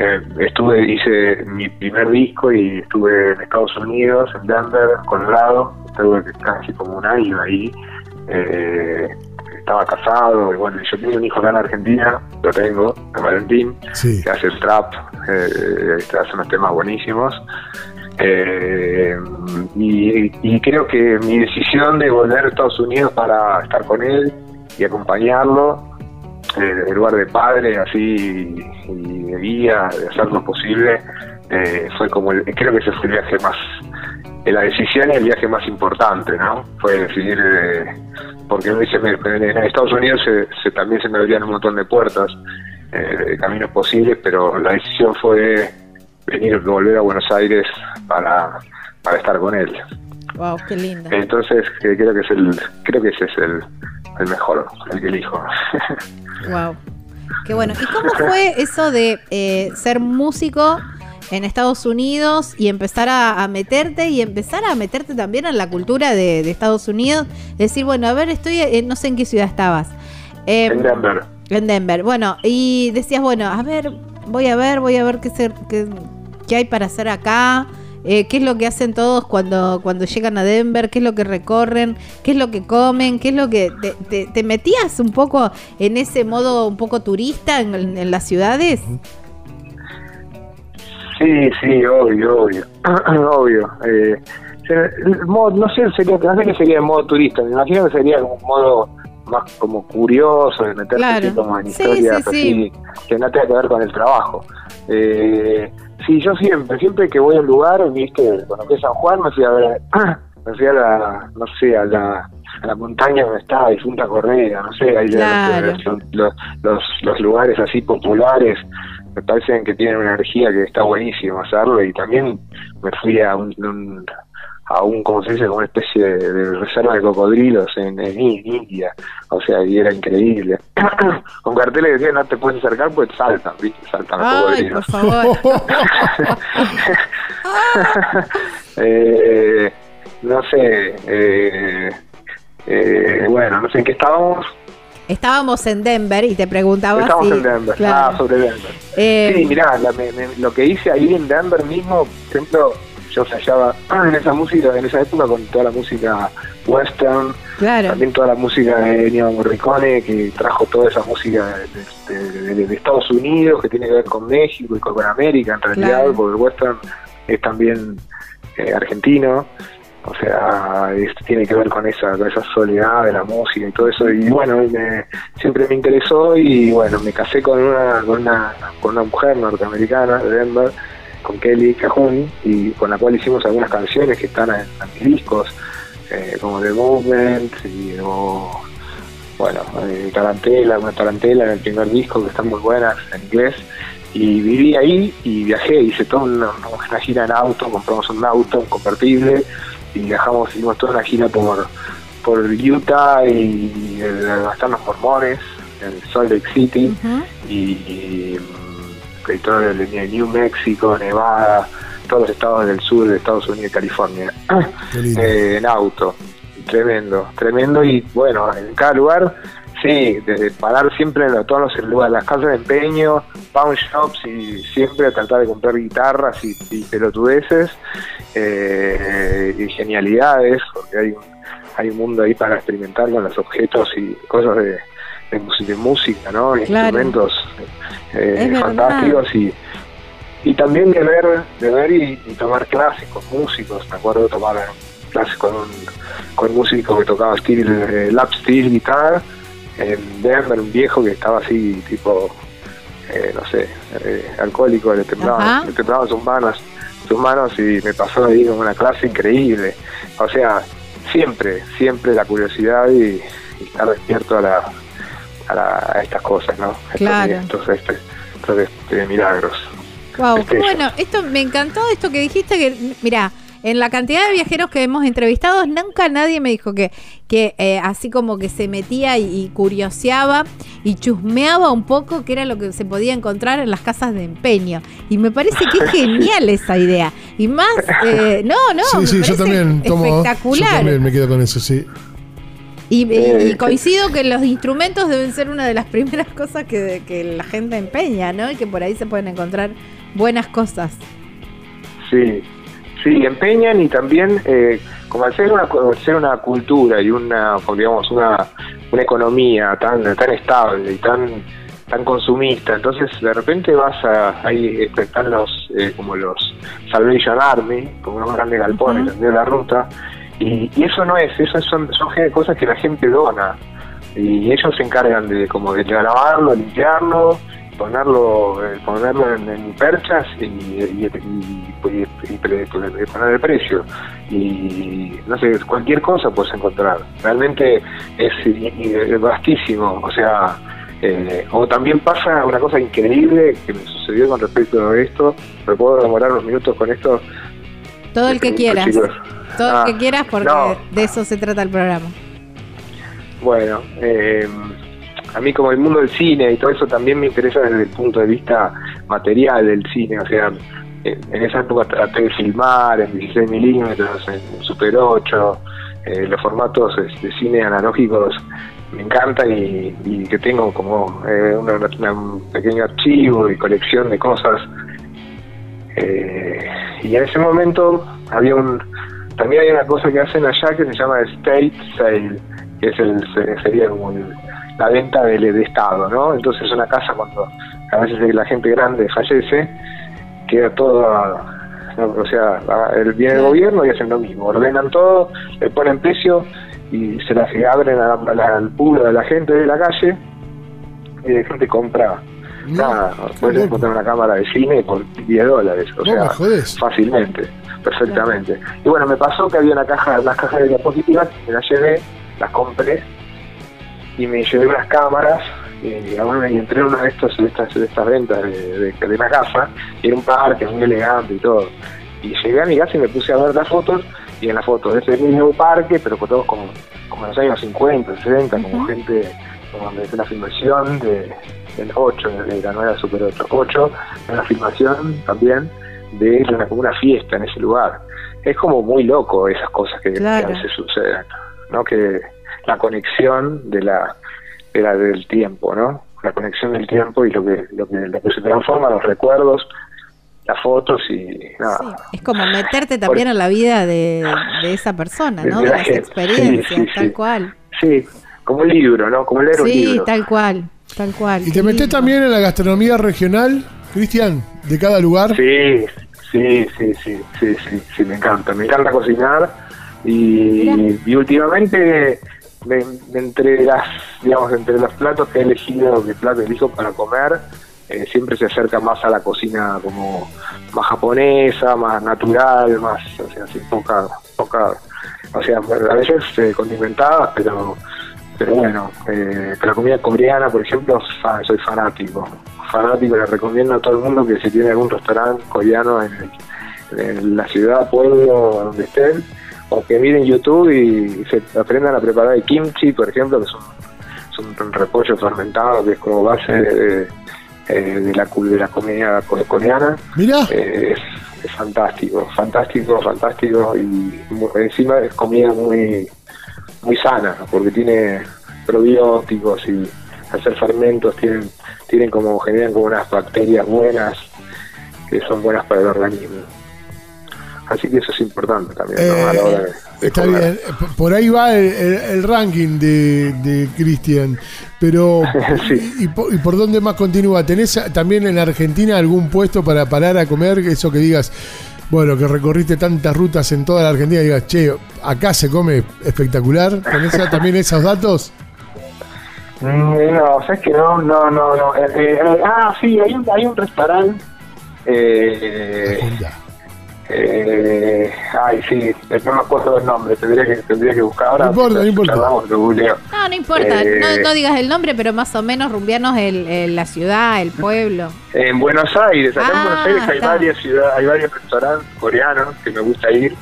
[SPEAKER 13] eh, estuve, hice mi primer disco y estuve en Estados Unidos, en Denver, Colorado, estuve casi como un año ahí. Eh, estaba casado y bueno, yo tenía un hijo acá en Argentina, lo tengo, en Valentín, que hace trap, eh, hace unos temas buenísimos. Eh, y, y, creo que mi decisión de volver a Estados Unidos para estar con él y acompañarlo eh, en lugar de padre así y de guía, de hacer lo posible, eh, fue como, el, creo que ese fue el viaje más, la decisión y el viaje más importante, ¿no? Fue decidir, eh, porque en Estados Unidos se, también se me abrían un montón de puertas, de caminos posibles, pero la decisión fue venir, volver a Buenos Aires para, para estar con él.
[SPEAKER 12] Wow, qué lindo.
[SPEAKER 13] Entonces creo que es el, creo que ese es el, el mejor, el que elijo.
[SPEAKER 12] Wow. Qué bueno. ¿Y cómo fue eso de eh, ser músico en Estados Unidos y empezar a, meterte y empezar a meterte también en la cultura de, Estados Unidos? Decir, bueno, a ver, estoy, en, no sé en qué ciudad estabas.
[SPEAKER 13] Em, en Denver.
[SPEAKER 12] En Denver. Bueno, y decías, bueno, a ver, voy a ver, voy a ver qué, ser, qué, qué hay para hacer acá. Eh, qué es lo que hacen todos cuando, cuando llegan a Denver, qué es lo que recorren, qué es lo que comen, qué es lo que... ¿Te, metías un poco en ese modo un poco turista en, las ciudades?
[SPEAKER 13] Sí, sí, obvio, obvio. *clears throat* obvio. Eh, no sé, sería, no sé qué sería en modo turista, me imagino que sería como un modo más como curioso, de meterse como en historias así, que no tenga que ver con el trabajo. Eh, Sí, yo siempre, siempre que voy a un lugar, viste, cuando fui a San Juan me fui a ver, *clears throat* me fui a la, no sé, a la, a la montaña donde estaba Difunta Correa, no sé, ahí los, los, los, lugares así populares me parecen que tienen una energía que está buenísimo hacerlo y también me fui a un a un, como se dice, como una especie de, reserva de cocodrilos en, en, India. O sea, y era increíble. *coughs* Con carteles que decían no te puedes acercar, pues saltan, ¿viste? Saltan los cocodrilos. por favor. *laughs* eh, no sé, eh, eh, bueno, no sé en qué estábamos.
[SPEAKER 12] Estábamos en Denver y te preguntaba
[SPEAKER 13] Estábamos en Denver, ah, sobre Denver. Eh, sí, mirá, lo que hice ahí en Denver mismo, por ejemplo, yo flasheaba en esa música, en esa época con toda la música western,
[SPEAKER 12] Claro.
[SPEAKER 13] también toda la música de Ennio Morricone que trajo toda esa música de, de- de- de Estados Unidos que tiene que ver con México y con, América en realidad,
[SPEAKER 12] Claro.
[SPEAKER 13] porque el western es también eh, argentino, o sea, es- tiene que ver con esa, con esa soledad de la música y todo eso, y bueno, me- siempre me interesó y bueno, me casé con una, con una, con una mujer norteamericana de Denver, con Kelly Cajun, y con la cual hicimos algunas canciones que están en, en mis discos, eh, como The Movement, y o, bueno, eh, Tarantela, una Tarantela en el primer disco que están muy buenas en inglés, y viví ahí y viajé, hice toda una, una gira en auto, compramos un auto, un convertible, y viajamos, hicimos toda una gira por, por Utah y el, están los mormones, en Salt Lake City, y, y, y todo el de New Mexico, Nevada, todos los estados del sur de Estados Unidos y California, *clears throat* eh, en auto. Tremendo, tremendo y bueno, en cada lugar, sí, desde parar siempre en todos los lugares, las casas de empeño, pawn shops y siempre tratar de comprar guitarras y, y pelotudeces eh, y genialidades, porque hay un, hay un mundo ahí para experimentar con los objetos y cosas de, de, música, ¿no?
[SPEAKER 12] Claro.
[SPEAKER 13] Instrumentos eh, fantásticos y y también de ver, de ver y, y tomar clases con músicos. Me acuerdo de tomar clases con un, con un músico que tocaba steel, eh, lap steel guitar en Denver, un viejo que estaba así, tipo, eh, no sé, eh, alcohólico, le temblaban, le temblaban sus manos, sus manos y me pasó ahí como una clase increíble. O sea, siempre, siempre la curiosidad y, y estar despierto a la, a, la- a estas cosas, ¿no? Estos-
[SPEAKER 12] Claro.
[SPEAKER 13] Estos, este, estos, este, milagros.
[SPEAKER 12] Wow, qué
[SPEAKER 13] Destellos.
[SPEAKER 12] bueno. Esto me encantó esto que dijiste que mira, en la cantidad de viajeros que hemos entrevistado nunca nadie me dijo que que eh, así como que se metía y, y curioseaba y chusmeaba un poco qué era lo que se podía encontrar en las casas de empeño y me parece que es *laughs* genial esa idea y más eh, no no
[SPEAKER 2] sí,
[SPEAKER 12] me
[SPEAKER 2] sí, yo también tomo. Yo
[SPEAKER 12] espectacular
[SPEAKER 2] también me quedo con eso, sí.
[SPEAKER 12] Y, y-
[SPEAKER 2] Eh,
[SPEAKER 12] coincido que los instrumentos deben ser una de las *laughs* primeras cosas que, que la gente empeña, ¿no? Y que por ahí se pueden encontrar buenas cosas.
[SPEAKER 13] Sí, sí, empeñan y también, eh, como al ser una, ser una cultura y una, digamos, una, una economía tan, tan estable y tan tan consumista, entonces de repente vas a, ahí están los, eh, como los Salvation Army, como unos grandes galpones en medio de la ruta, y, y eso no es, eso son, son cosas que la gente dona, y ellos se encargan de como de lavarlo, limpiarlo, ponerlo eh, ponerlo en, en perchas y, y, y- poner el precio. Y no sé cualquier cosa puedes encontrar. Realmente es, vastísimo. O sea eh, o también pasa una cosa increíble que me sucedió con respecto a esto. Me puedo demorar unos minutos con esto.
[SPEAKER 12] Todo el que quieras.
[SPEAKER 13] chicos.
[SPEAKER 12] Todo
[SPEAKER 13] Ah,
[SPEAKER 12] el que quieras porque
[SPEAKER 13] no.
[SPEAKER 12] de eso se trata el programa.
[SPEAKER 13] Bueno, eh, a mí como el mundo del cine y todo eso también me interesa desde el punto de vista material del cine, o sea, en, esa época traté de filmar en 16 milímetros, en Super 8, eh, los formatos de cine analógicos me encantan y, y que tengo como eh, una- una- un pequeño archivo y colección de cosas. Eh, y en ese momento había un también hay una cosa que hacen allá que se llama estate sale, que es el se- sería como el- la venta de estado, ¿no? Entonces una casa cuando a veces la gente grande fallece queda todo no, o sea, el- viene el gobierno y hacen lo mismo, ordenan todo, le ponen precio y se las abren a la- a la- al público de la gente de la calle y la gente compra nada, puedes encontrar una cámara de cine por 10 dólares, o
[SPEAKER 2] No
[SPEAKER 13] sea, fácilmente, perfectamente. Y bueno, me pasó que había una caja, unas cajas de diapositivas, me las llevé, las compré y me llevé unas cámaras y, una- y entré en una de, estos, de, estas, de estas ventas de, de, de una casa y era un parque muy elegante y todo. Y llegué a mi casa y me puse a ver las fotos y en las fotos de ese mismo parque, pero con todos como, como en los años 50, 60, como gente, como donde es una filmación de, del 8, de la nueva Super 8, 8, una filmación también de una, como una fiesta en ese lugar. Es como muy loco esas cosas que, que
[SPEAKER 12] Claro.
[SPEAKER 13] a veces suceden, ¿no? Que la conexión de la, de la del tiempo, ¿no? La conexión del tiempo y lo que, lo que, lo que se transforma, los recuerdos, las fotos y nada.
[SPEAKER 12] Es como meterte también en la vida de, de esa persona, ¿no? De las
[SPEAKER 13] Sí,
[SPEAKER 12] experiencias,
[SPEAKER 13] sí,
[SPEAKER 12] tal
[SPEAKER 13] sí.
[SPEAKER 12] cual.
[SPEAKER 13] Sí, como un libro, ¿no? Como leer un
[SPEAKER 12] Sí,
[SPEAKER 13] libro.
[SPEAKER 12] tal cual, tal cual.
[SPEAKER 2] ¿Y te metés también en la gastronomía regional, Cristian, de cada lugar?
[SPEAKER 13] Sí, sí, sí, sí, sí, sí, sí, me encanta. Me encanta cocinar y, y últimamente me- entre las, digamos, entre los platos que he elegido, que plato elijo para comer, eh, siempre se acerca más a la cocina como más japonesa, más natural, más, o sea, sin poca, poca, o sea, a veces eh, condimentadas, pero pero bueno, eh, la comida coreana, por ejemplo, soy fanático. Fanático, le recomiendo a todo el mundo que si tiene algún restaurante coreano en, en la ciudad, pueblo, donde estén, o que miren YouTube y se aprendan a preparar el kimchi, por ejemplo, que es un, es un repollo fermentado que es como base de, eh, de la, de la comida co- coreana.
[SPEAKER 2] Mira.
[SPEAKER 13] Eh, es, es fantástico, fantástico, fantástico y encima es comida muy muy sana porque tiene probióticos y ser fermentos tienen tienen como generan como unas bacterias buenas que son buenas para el organismo así que eso es importante también ¿no? a la hora de, de
[SPEAKER 2] Eh, Está
[SPEAKER 13] comer.
[SPEAKER 2] bien, P- por ahí va el, el- el ranking de, de Cristian, pero *laughs* ¿y, por, y por dónde más continúa? ¿Tenés también en Argentina algún puesto para parar a comer? Eso que digas, bueno, que recorriste tantas rutas en toda la Argentina y digas, che, acá se come espectacular. ¿Tenés también esos datos?
[SPEAKER 13] Mm, No, sabes que no, no, no, no. Eh, eh, ah, sí, hay un, hay un restaurante. Eh, eh, ay, sí, no me acuerdo el nombre, tendría que, tendría que buscar ahora.
[SPEAKER 2] No importa, no importa.
[SPEAKER 12] No, no importa,
[SPEAKER 13] Eh,
[SPEAKER 12] no, no digas el nombre, pero más o menos rumbiarnos el, el- la ciudad, el pueblo.
[SPEAKER 13] En Buenos Aires, acá en
[SPEAKER 12] Ah,
[SPEAKER 13] Buenos Aires hay
[SPEAKER 12] está.
[SPEAKER 13] varias ciudades, hay varios restaurantes coreanos que me gusta ir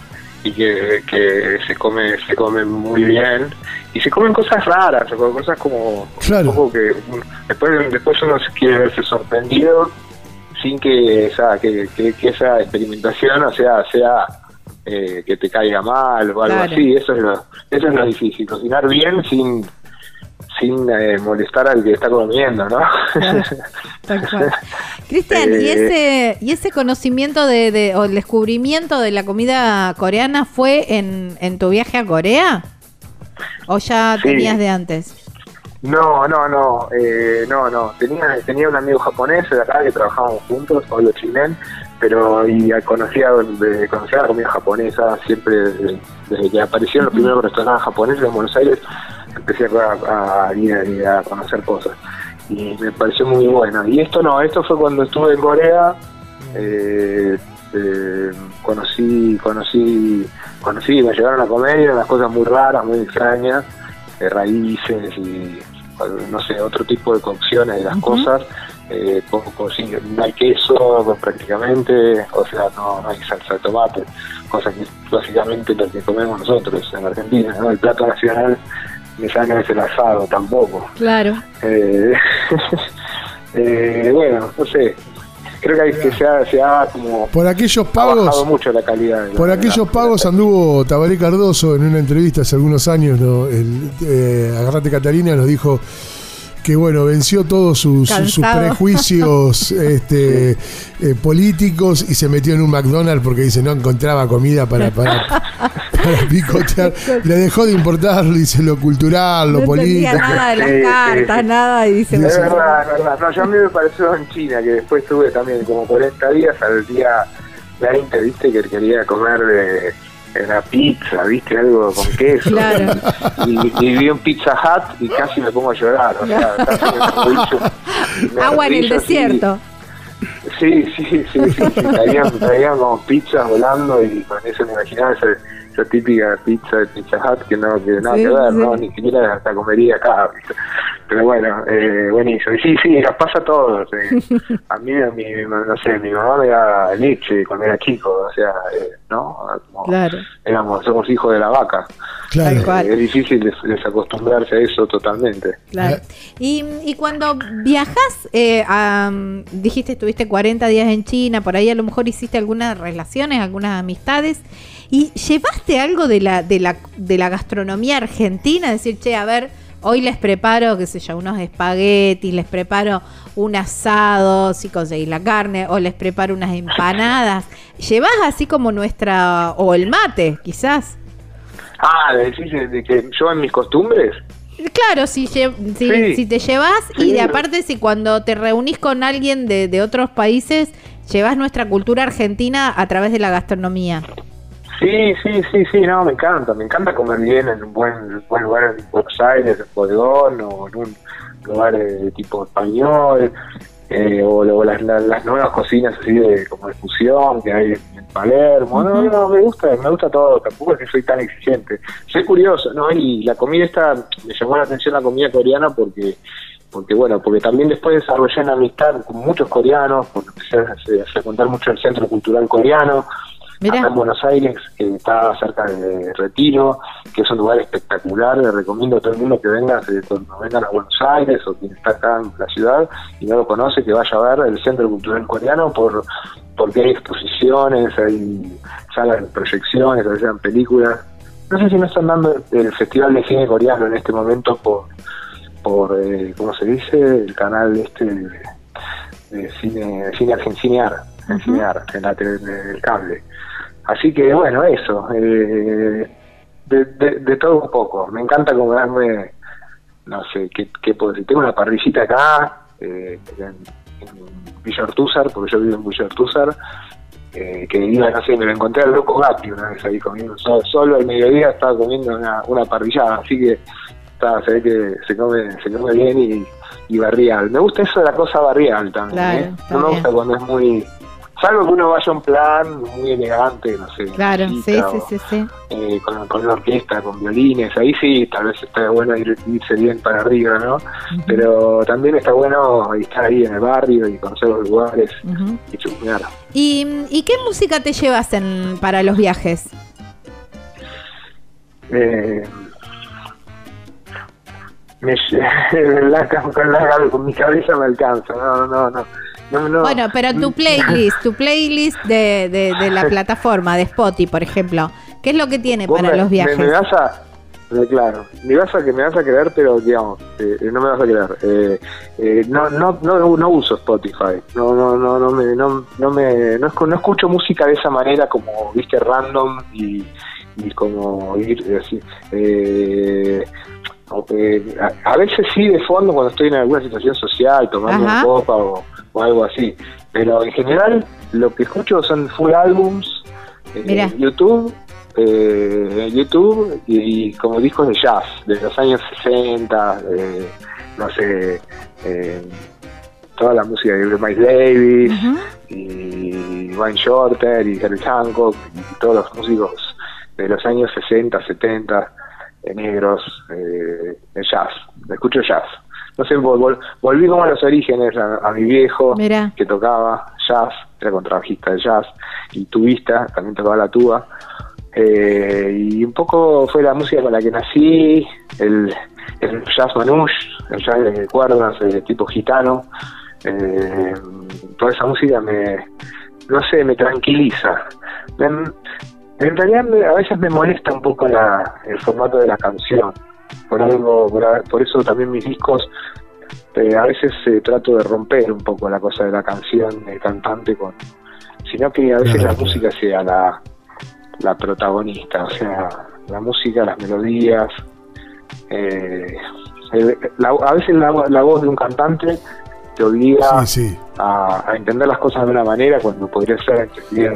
[SPEAKER 13] y que, que se come se comen muy bien y se comen cosas raras, cosas como
[SPEAKER 2] Claro.
[SPEAKER 13] un poco que después después uno se quiere verse sorprendido sin que esa que, que- que esa experimentación o sea sea eh, que te caiga mal o algo
[SPEAKER 12] Claro.
[SPEAKER 13] así, eso es lo eso es lo difícil, cocinar bien sin sin eh, molestar al que está comiendo, ¿no? *laughs*
[SPEAKER 12] Cristian, ¿y
[SPEAKER 13] Eh,
[SPEAKER 12] ese, ¿y ese conocimiento de, de- o el descubrimiento de la comida coreana fue en, en tu viaje a Corea? ¿O ya
[SPEAKER 13] Sí.
[SPEAKER 12] tenías de antes?
[SPEAKER 13] No, no, no, eh, no, no. Tenía, tenía un amigo japonés de acá que trabajábamos juntos, Pablo Chinen, pero y conocía, conocía la comida japonesa siempre desde, desde que aparecieron los primeros restaurantes japoneses en Buenos Aires, empecé a, a ir a, conocer cosas y me pareció muy bueno. Y esto no, esto fue cuando estuve en Corea, eh, eh, conocí, conocí, conocí, me llegaron a comer y eran las cosas muy raras, muy extrañas, eh, raíces y no sé, otro tipo de cocciones de las cosas. Eh, poco, sí, no hay queso prácticamente, o sea, no, no hay salsa de tomate, cosa que es básicamente lo que comemos nosotros en Argentina, ¿no? El plato nacional de sangre es el asado, tampoco.
[SPEAKER 12] Claro.
[SPEAKER 13] Eh, *laughs* eh, bueno, no sé, creo que hay que se ha, se ha como
[SPEAKER 2] Por aquellos
[SPEAKER 13] ha bajado
[SPEAKER 2] pagos,
[SPEAKER 13] mucho la calidad. de la-
[SPEAKER 2] por
[SPEAKER 13] la-
[SPEAKER 2] aquellos pagos anduvo Tabaré Cardoso en una entrevista hace algunos años, ¿no? El, eh, Agarrate Catalina nos dijo que bueno, venció todos sus, prejuicios *laughs* este, eh, políticos y se metió en un McDonald's porque dice no encontraba comida para, para, *laughs* para *laughs* picotear. Le dejó de importar, dice, lo cultural, lo
[SPEAKER 12] no
[SPEAKER 2] político.
[SPEAKER 12] entendía nada de las *laughs*
[SPEAKER 13] Sí, sí,
[SPEAKER 12] cartas,
[SPEAKER 13] sí.
[SPEAKER 12] nada, y dice...
[SPEAKER 13] Es verdad, es verdad. No, yo a mí me pareció en China, que después tuve también como 40 días al día 20, viste, que quería comer de, una pizza, viste, algo con queso.
[SPEAKER 12] Claro.
[SPEAKER 13] Y, y vi un Pizza Hut y casi me pongo a llorar. O sea, casi me *laughs*
[SPEAKER 12] Agua en el desierto.
[SPEAKER 13] Sí, sí, sí, sí, sí. Traían, traían como pizzas volando y con eso me imaginaba esa, esa típica pizza de Pizza Hut que no que nada
[SPEAKER 12] Sí,
[SPEAKER 13] que ver,
[SPEAKER 12] sí.
[SPEAKER 13] ¿no? Ni siquiera hasta comería acá. Pero bueno, eh, buenísimo. Y sí, sí, nos pasa a todos. eh. *laughs* A mí, a mi, no sé, mi mamá me daba leche cuando era chico, o sea, eh, ¿no? Como
[SPEAKER 12] Claro.
[SPEAKER 13] éramos, somos hijos de la vaca.
[SPEAKER 2] Claro.
[SPEAKER 13] Eh, es difícil des- desacostumbrarse a eso totalmente.
[SPEAKER 12] Claro. Y, y cuando viajas, eh, a, dijiste estuviste 40 días en China, por ahí a lo mejor hiciste algunas relaciones, algunas amistades, y llevaste algo de la, de la, de la gastronomía argentina, decir, che, a ver, hoy les preparo, qué sé yo, unos espaguetis, les preparo un asado, si conseguís la carne, o les preparo unas empanadas. ¿Llevas así como nuestra, o el mate, quizás?
[SPEAKER 13] Ah, decís de, de que yo en mis costumbres.
[SPEAKER 12] Claro, si, lle- si,
[SPEAKER 13] Sí.
[SPEAKER 12] si te llevas y de aparte si cuando te reunís con alguien de, de otros países, llevas nuestra cultura argentina a través de la gastronomía.
[SPEAKER 13] Sí, sí, sí, sí, no, me encanta, me encanta comer bien en un buen, buen lugar en Buenos Aires, en Bodegón, o en un lugar de tipo español, eh, o, o las, las, las nuevas cocinas así de como de fusión que hay en, Palermo, no,
[SPEAKER 14] Ujú.
[SPEAKER 13] no, me gusta, me gusta todo, tampoco es que soy tan exigente, soy curioso, ¿no? Y la comida esta, me llamó la atención la comida coreana porque porque bueno, porque también después desarrollé una amistad con muchos coreanos, porque empecé a, a frecuentar mucho el Centro Cultural Coreano,
[SPEAKER 12] Mirá.
[SPEAKER 13] acá en Buenos Aires, que está cerca de Retiro, que es un lugar espectacular, le recomiendo a todo el mundo que venga, cuando vengan a Buenos Aires o quien está acá en la ciudad y no lo conoce, que vaya a ver el Centro Cultural Coreano por porque hay exposiciones, hay salas de proyecciones, dan películas. No sé si no están dando el Festival de Cine Coreano en este momento por, por eh, ¿cómo se dice? El canal este de, de cine, de cine Argentinear, en la tele- en el cable. Así que bueno, eso, eh, de, de, de todo un poco. Me encanta comerme, no sé, ¿qué, qué puedo decir? Tengo una parrillita acá, eh, en, en Villa Ortúzar, porque yo vivo en Villa Ortúzar, eh, que iba, no sé, me lo encontré al loco Gatti una vez ahí comiendo, solo, solo al mediodía estaba comiendo una, una parrillada, así que está, se ve que se come, se come bien y, y barrial. Me gusta eso de la cosa barrial también,
[SPEAKER 12] Claro,
[SPEAKER 13] ¿eh? No me gusta cuando es muy... Salvo que uno vaya a un plan muy elegante, no sé,
[SPEAKER 12] Claro, sí, sí,
[SPEAKER 13] o,
[SPEAKER 12] sí, sí.
[SPEAKER 13] eh, con, con una orquesta, con violines, ahí sí, tal vez está bueno ir, irse bien para arriba, ¿no? Pero también está bueno estar ahí en el barrio y conocer los lugares y chusmear.
[SPEAKER 12] ¿Y, y qué música te llevas en, para los viajes?
[SPEAKER 13] Eh, me, *laughs* la, con, la- con mi cabeza me alcanza, no, no, no. No, no.
[SPEAKER 12] Bueno, pero tu playlist, tu playlist de, de, de la plataforma, de Spotify, por ejemplo, ¿qué es lo que tiene para
[SPEAKER 13] me-
[SPEAKER 12] los viajes?
[SPEAKER 13] Me, me vas a, me- claro, me vas a que me vas a creer, pero digamos, eh, no me vas a creer. Eh, eh, no, no, no, no uso Spotify. No, no, no, no me, no, no me, no, no escucho música de esa manera como viste random y, y como ir eh, así. Eh, a, a veces sí de fondo cuando estoy en alguna situación social, tomando una copa o, o algo así. Pero en general lo que escucho son full albums, eh. YouTube, eh, YouTube y, y como discos de jazz de los años 60, eh, no sé, eh, toda la música de Miles Davis y Wayne Shorter y Herbie Hancock y todos los músicos de los años 60, 70, eh, negros, eh, de jazz, escucho jazz. No sé, vol- vol- volví como a los orígenes, a, a mi viejo
[SPEAKER 12] Mirá.
[SPEAKER 13] que tocaba jazz, era contrabajista de jazz, y tubista, también tocaba la tuba. Eh, y un poco fue la música con la que nací, el, el jazz manouche, el jazz de cuerdas, de tipo gitano. Eh, toda esa música me, no sé, me tranquiliza. Me- en realidad me- a veces me molesta un poco la, el formato de la canción. Por algo, por, eso también mis discos eh, a veces eh, trato de romper un poco la cosa de la canción del cantante con sino que a veces la música sea la, la protagonista o sea la música las melodías eh, el- la- a veces la, la voz de un cantante te obliga A, a entender las cosas de una manera cuando podría ser entendida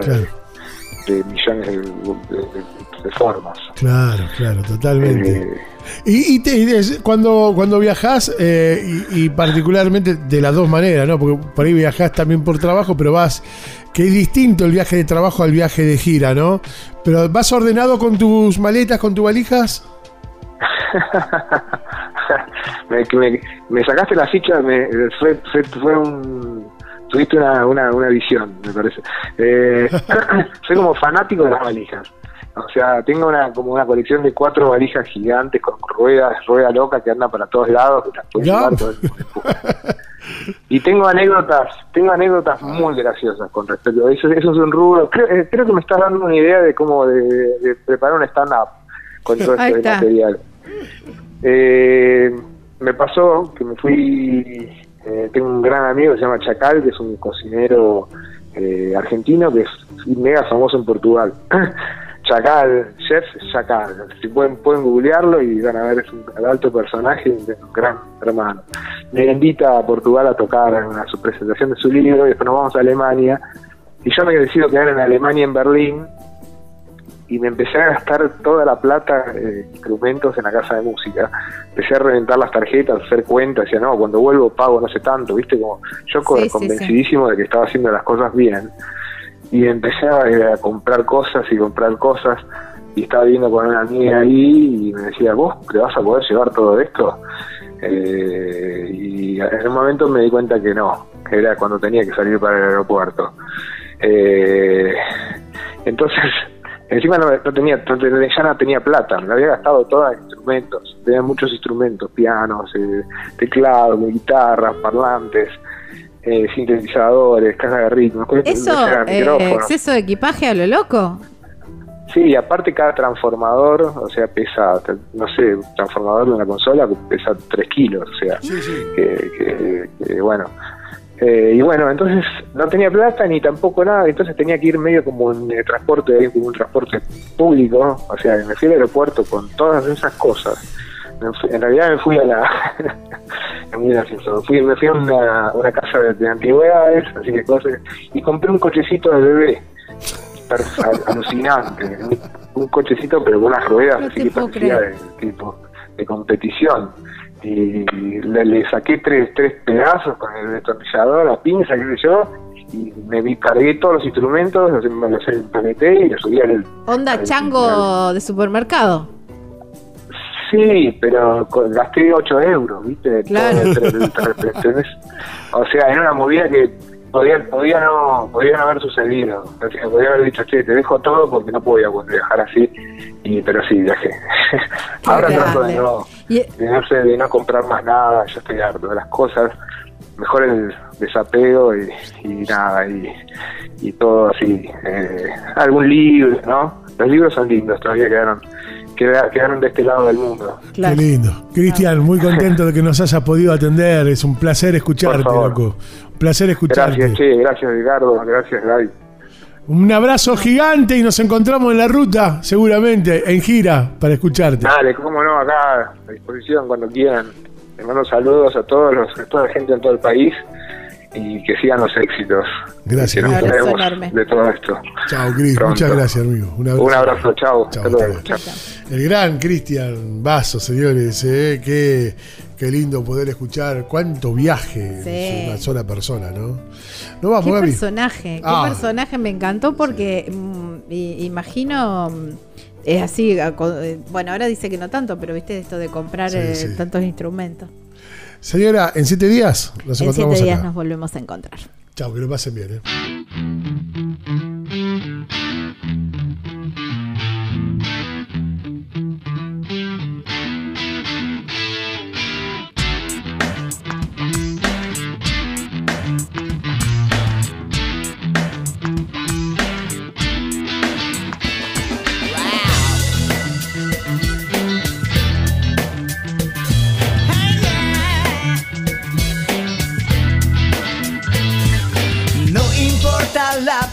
[SPEAKER 13] de, de millones de, de- de- de formas.
[SPEAKER 2] Claro, claro, totalmente.
[SPEAKER 13] Eh,
[SPEAKER 2] Y, y te- y es- cuando, cuando viajás, eh, y, y particularmente de las dos maneras, ¿no? Porque por ahí viajás también por trabajo, pero vas, que es distinto el viaje de trabajo al viaje de gira, ¿no? Pero vas ordenado con tus maletas, con tus valijas. *laughs*
[SPEAKER 13] me, me, me sacaste la ficha, me, fue, fue, fue un, tuviste una, una, una visión, me parece. Eh, *laughs* *clears throat* soy como fanático de las valijas. O sea, tengo una como una colección de cuatro valijas gigantes con ruedas, rueda loca que anda para todos lados, que las todo. Y tengo anécdotas, tengo anécdotas muy graciosas con respecto a eso. Eso es un rubro. Creo, eh, creo que me estás dando una idea de cómo de, de preparar un stand-up con todo este material. Eh, me pasó que me fui, eh, tengo un gran amigo que se llama Chacal, que es un cocinero eh, argentino que es mega famoso en Portugal. *clears throat* Chacal, chef Chacal, si pueden, pueden googlearlo y van a ver, es un alto personaje, un gran hermano. Me invita a Portugal a tocar en una su presentación de su libro y después nos vamos a Alemania. Y yo me decido quedar en Alemania, en Berlín, y me empecé a gastar toda la plata eh, instrumentos en la casa de música. Empecé a reventar las tarjetas, a hacer cuentas, decía, no, cuando vuelvo pago no sé tanto, ¿viste? Como yo
[SPEAKER 14] sí,
[SPEAKER 13] convencidísimo de que estaba haciendo las cosas bien. Y empecé a, a comprar cosas y comprar cosas. Y estaba viendo con una amiga ahí y me decía, ¿vos te vas a poder llevar todo esto? Eh, y en un momento me di cuenta que no, que era cuando tenía que salir para el aeropuerto. Eh, entonces, *laughs* encima no, no tenía, ya no tenía plata, me había gastado toda en instrumentos, tenía muchos instrumentos, pianos, eh, teclados, guitarras, parlantes, eh, sintetizadores, caja de ritmo, cosas que
[SPEAKER 12] Eso, eh, exceso de equipaje a lo loco.
[SPEAKER 13] Sí, aparte cada transformador, o sea, pesa, no sé, transformador de una consola pesa 3 kilos, o sea, que, que- que, bueno. Eh, y bueno, entonces no tenía plata ni tampoco nada, entonces tenía que ir medio como en eh, transporte, como un transporte público, o sea, me fui al aeropuerto con todas esas cosas. Me fui- en realidad me fui a la... es muy gracioso, fui, me fui a una, una casa de, de antigüedades, así que cosas, y compré un cochecito de bebé *laughs* alucinante. Un, un cochecito, pero con unas ruedas
[SPEAKER 12] No
[SPEAKER 13] así que parecía de, tipo de competición. Y le, le saqué tres, tres pedazos con el destornillador, la pinza, qué sé yo, y me vi- cargué todos los instrumentos, los- los empaqueté y los subí al.
[SPEAKER 12] Onda
[SPEAKER 13] al-
[SPEAKER 12] chango de supermercado.
[SPEAKER 13] Sí, pero gasté 8 euros, ¿viste?
[SPEAKER 12] Claro.
[SPEAKER 13] O sea, era una movida que podía, podía, no, podía no haber sucedido. O sea, podía haber dicho, che, te dejo todo porque no podía viajar así. Y, pero sí, viajé. *laughs* Ahora trato de no,
[SPEAKER 12] Y-
[SPEAKER 13] de no, sé, de no comprar más nada, yo estoy harto de las cosas. Mejor el desapego y, y nada, y, y todo así. Eh, algún libro, ¿no? Los libros son lindos, todavía quedaron, queda- quedaron de este lado del mundo.
[SPEAKER 2] Qué lindo. Cristian, muy contento de que nos hayas podido atender. Es un placer escucharte, loco. Un placer escucharte.
[SPEAKER 13] Gracias, Che, gracias, Ricardo, gracias, Gaby.
[SPEAKER 2] Un abrazo gigante y nos encontramos en la ruta, seguramente, en gira, para escucharte.
[SPEAKER 13] Dale, cómo no, acá a disposición cuando quieran. Les mando saludos a todos los, a toda la gente en todo el país y que sigan los éxitos.
[SPEAKER 2] Gracias,
[SPEAKER 13] Que nos
[SPEAKER 12] enorme.
[SPEAKER 13] de todo esto.
[SPEAKER 2] Chao, Cris.
[SPEAKER 13] Pronto.
[SPEAKER 2] Muchas gracias, amigo. Un abrazo.
[SPEAKER 13] Un abrazo, chao. Hasta luego. Chao.
[SPEAKER 2] El gran Cristian Vaso, señores. ¿eh? Qué, qué lindo poder escuchar cuánto viaje
[SPEAKER 12] Sí.
[SPEAKER 2] es una sola persona, ¿no? No vamos,
[SPEAKER 12] Qué
[SPEAKER 2] Gaby.
[SPEAKER 12] personaje, qué
[SPEAKER 2] Ah.
[SPEAKER 12] personaje me encantó porque mm, imagino mm, es así, co- eh, bueno, ahora dice que no tanto, pero viste esto de comprar
[SPEAKER 2] Sí,
[SPEAKER 12] eh,
[SPEAKER 2] sí.
[SPEAKER 12] tantos instrumentos.
[SPEAKER 2] Señora, en siete días nos
[SPEAKER 12] En
[SPEAKER 2] encontramos
[SPEAKER 12] siete días
[SPEAKER 2] acá.
[SPEAKER 12] nos volvemos a encontrar.
[SPEAKER 2] Chao, que lo pasen bien. ¿eh?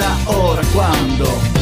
[SPEAKER 10] Frecuente.
[SPEAKER 1] Vamos a